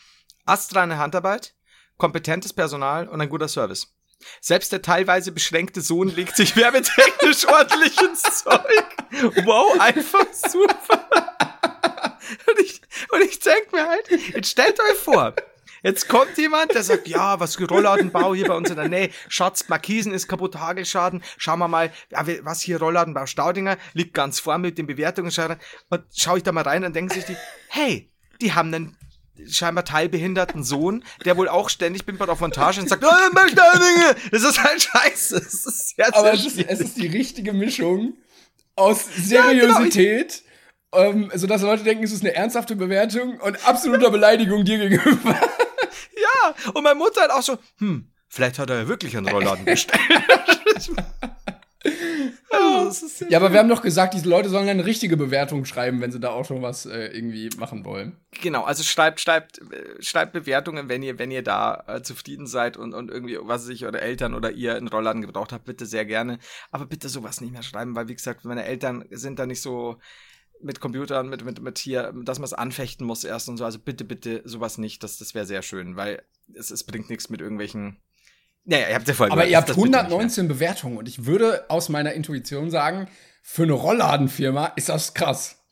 astreine Handarbeit, kompetentes Personal und ein guter Service. Selbst der teilweise beschränkte Sohn legt sich <laughs> werbetechnisch ordentlich ins Zeug. Wow, einfach super. Und ich, und ich denke mir halt, jetzt stellt euch vor, Jetzt kommt jemand, der sagt, ja, was für Rollladenbau hier bei uns in der Nähe. Schatz, Markisen ist kaputt, Hagelschaden. Schauen wir mal, was hier Rollladenbau Staudinger liegt ganz vorn mit den Bewertungen. Und schaue ich da mal rein und denken sich die, hey, die haben einen scheinbar teilbehinderten Sohn, der wohl auch ständig bin auf Montage und sagt, oh, das ist halt scheiße. Ist Aber es ist, es ist die richtige Mischung aus Seriosität, ja, genau. ähm, sodass Leute denken, es ist eine ernsthafte Bewertung und absoluter Beleidigung dir gegenüber. <laughs> Ja, und meine Mutter hat auch so, hm, vielleicht hat er ja wirklich einen Rollladen bestellt. <laughs> also, ja, ja aber wir haben doch gesagt, diese Leute sollen eine richtige Bewertung schreiben, wenn sie da auch schon was äh, irgendwie machen wollen. Genau, also schreibt, schreibt, äh, schreibt Bewertungen, wenn ihr, wenn ihr da äh, zufrieden seid und, und irgendwie, was sich eure Eltern oder ihr einen Rollladen gebraucht habt, bitte sehr gerne. Aber bitte sowas nicht mehr schreiben, weil wie gesagt, meine Eltern sind da nicht so mit Computern, mit, mit, mit hier, dass man es anfechten muss erst und so. Also bitte, bitte sowas nicht. Das, das wäre sehr schön, weil es, es bringt nichts mit irgendwelchen. Naja, ihr habt ja voll Aber ihr habt 119 Bewertungen und ich würde aus meiner Intuition sagen, für eine Rollladenfirma ist das krass.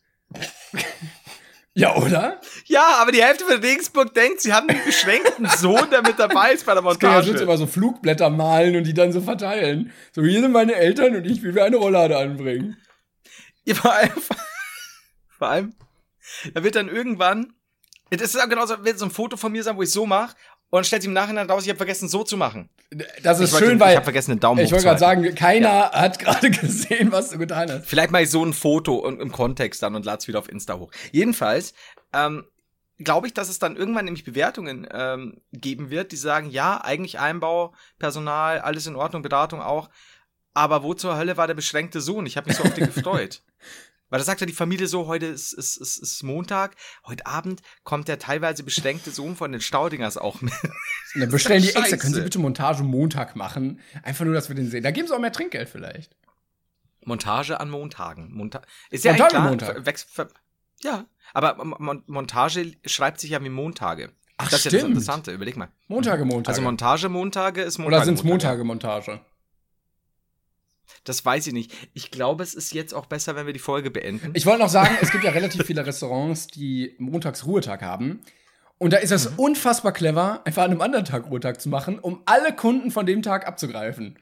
ja, oder? Ja, aber die Hälfte von Regensburg denkt, sie haben einen beschränkten <laughs> Sohn, der mit dabei ist bei der Montage. Ich ja immer so Flugblätter malen und die dann so verteilen. So, hier sind meine Eltern und ich will mir eine Rolllade anbringen. Ja, vor allem, <laughs> vor allem, da wird dann irgendwann, das ist auch genauso, wird so ein Foto von mir sein, wo ich so mache, und stellt sich im Nachhinein raus, ich habe vergessen, so zu machen. Das ist ich schön, weil. Ich habe vergessen, den Daumen Ich wollte gerade sagen, keiner ja. hat gerade <laughs> gesehen, was du getan hast. Vielleicht mache ich so ein Foto im Kontext dann und lade es wieder auf Insta hoch. Jedenfalls, ähm, glaube ich, dass es dann irgendwann nämlich Bewertungen ähm, geben wird, die sagen, ja, eigentlich Einbau, Personal, alles in Ordnung, Beratung auch. Aber wo zur Hölle war der beschränkte Sohn? Ich habe mich so auf den <laughs> gefreut. Weil da sagt ja die Familie so, heute ist, ist, ist, ist Montag, heute Abend kommt der teilweise beschränkte Sohn von den Staudingers auch mit. Dann bestellen <laughs> die extra, können Sie bitte Montage Montag machen? Einfach nur, dass wir den sehen. Da geben sie auch mehr Trinkgeld vielleicht. Montage an Montagen. Monta ist ja Montage Montag. Ja, aber Mon Montage schreibt sich ja wie Montage. Ach, das ist ja das Interessante, überleg mal. Montage, Montage. Also Montage, Montage ist Montage. Oder sind es Montage, Montage? Das weiß ich nicht. Ich glaube, es ist jetzt auch besser, wenn wir die Folge beenden. Ich wollte noch sagen, es gibt ja relativ viele Restaurants, die montags Ruhetag haben. Und da ist es mhm. unfassbar clever, einfach an einem anderen Tag Ruhetag zu machen, um alle Kunden von dem Tag abzugreifen.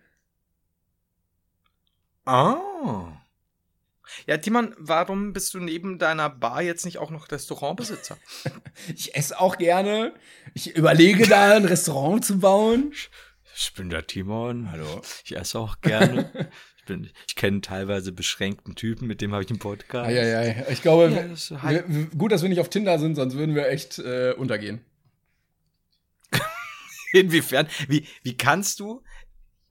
Oh. Ja, Timon, warum bist du neben deiner Bar jetzt nicht auch noch Restaurantbesitzer? <laughs> ich esse auch gerne. Ich überlege da ein Restaurant zu bauen. Ich bin der Timon. Hallo. Ich esse auch gerne. <laughs> ich bin, ich kenne teilweise beschränkten Typen, mit dem habe ich einen Podcast. Ja, ja, ja. Ich glaube, ja, das wir, gut, dass wir nicht auf Tinder sind, sonst würden wir echt äh, untergehen. <laughs> Inwiefern? Wie, wie kannst du,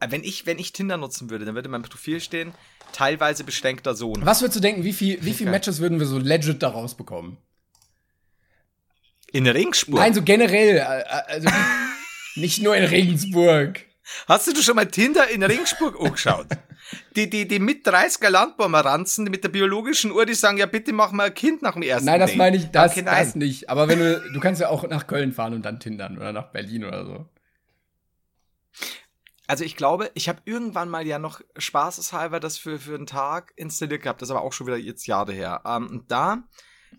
wenn ich, wenn ich Tinder nutzen würde, dann würde mein Profil stehen, teilweise beschränkter Sohn. Was würdest du denken, wie viel, wie viele Matches würden wir so legit daraus bekommen? In Regensburg? Nein, so generell. Äh, also, <laughs> Nicht nur in Regensburg. Hast du schon mal Tinder in Regensburg <laughs> angeschaut? die, die, die mit 30er Landbaumeranzen mit der biologischen Uhr, die sagen, ja, bitte mach mal ein Kind nach dem ersten Nein, das meine ich, das, das nicht. Aber wenn du, du kannst ja auch nach Köln fahren und dann tindern oder nach Berlin oder so. Also ich glaube, ich habe irgendwann mal ja noch spaßeshalber das für, für einen Tag installiert gehabt. Das ist aber auch schon wieder jetzt Jahre her. Ähm, und da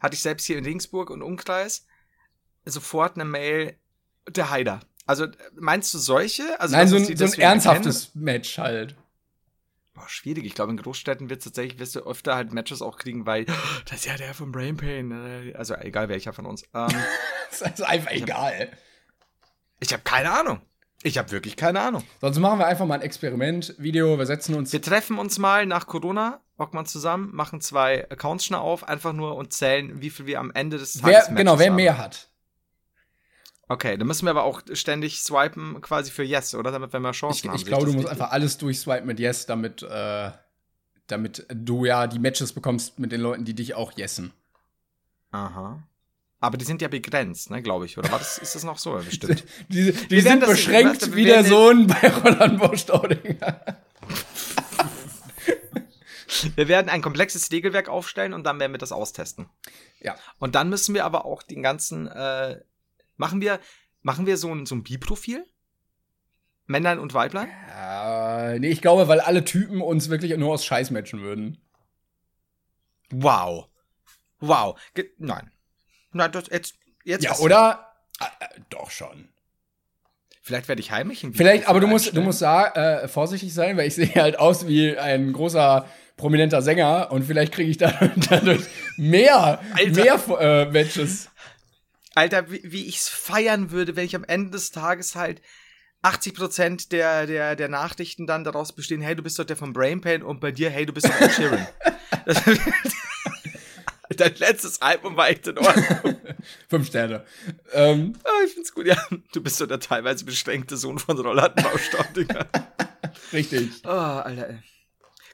hatte ich selbst hier in Regensburg und Umkreis sofort eine Mail der Heider. Also meinst du solche? Also, Nein, so ein, so ein ernsthaftes kennen? Match halt. Boah, schwierig. Ich glaube, in Großstädten wird tatsächlich, wirst du öfter halt Matches auch kriegen, weil <gasps> das ist ja der von Brain Pain. Äh, also egal welcher von uns. Ähm, <laughs> das ist einfach ich egal. Hab, ich habe keine Ahnung. Ich habe wirklich keine Ahnung. Sonst machen wir einfach mal ein Experiment-Video. Wir setzen uns. Wir treffen uns mal nach Corona, hocken zusammen, machen zwei Accounts schnell auf, einfach nur und zählen, wie viel wir am Ende des Tages wer, Genau, wer haben. mehr hat. Okay, dann müssen wir aber auch ständig swipen quasi für Yes, oder? Damit wir mehr Chancen ich, haben. Ich glaube, du musst einfach alles durchswipen mit Yes, damit, äh, damit du ja die Matches bekommst mit den Leuten, die dich auch yessen. Aha. Aber die sind ja begrenzt, ne, glaube ich. Oder war das, ist das noch so? Bestimmt. <laughs> die, die, die sind beschränkt das, wie der Sohn bei Roland Bosch <laughs> Wir werden ein komplexes Regelwerk aufstellen und dann werden wir das austesten. Ja. Und dann müssen wir aber auch den ganzen, äh, machen wir, machen wir so ein, so ein Bi-Profil? Männlein und Weiblein? Äh, nee, ich glaube, weil alle Typen uns wirklich nur aus Scheiß matchen würden. Wow. Wow. Ge nein. Nein, das, jetzt, jetzt. Ja, oder? Äh, äh, doch schon. Vielleicht werde ich heimlich Vielleicht, aber du musst, du musst äh, vorsichtig sein, weil ich <laughs> sehe halt aus wie ein großer prominenter Sänger und vielleicht kriege ich da- <laughs> dadurch mehr, Alter. mehr äh, Matches. Alter, wie, wie ich's feiern würde, wenn ich am Ende des Tages halt 80% der, der, der Nachrichten dann daraus bestehen, hey, du bist doch der von Brain Pain und bei dir, hey, du bist doch Sheeran. <laughs> Das- <laughs> Dein letztes Album war echt in Ordnung. <laughs> Fünf Sterne. Ähm, Ah, ich find's gut, ja. Du bist doch der teilweise beschränkte Sohn von Rollattenbaustaudinger. richtig. oh, Alter, ey.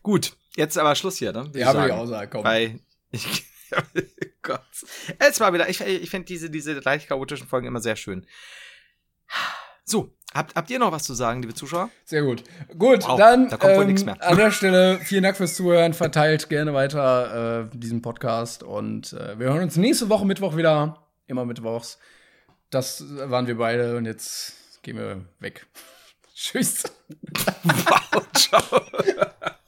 Gut, jetzt aber Schluss hier, ne? Ja, würde ich auch sagen, komm. Weil ich, <laughs> Gott. Jetzt mal wieder, ich, ich finde diese, diese leicht chaotischen Folgen immer sehr schön. So, habt, habt ihr noch was zu sagen, liebe Zuschauer? Sehr gut. Gut, Wow, dann da kommt wohl ähm, nix mehr. an der Stelle vielen Dank fürs Zuhören. Verteilt gerne weiter äh, diesen Podcast und äh, wir hören uns nächste Woche Mittwoch wieder. Immer mittwochs. Das waren wir beide und jetzt gehen wir weg. <laughs> Tschüss. Wow, ciao. <laughs>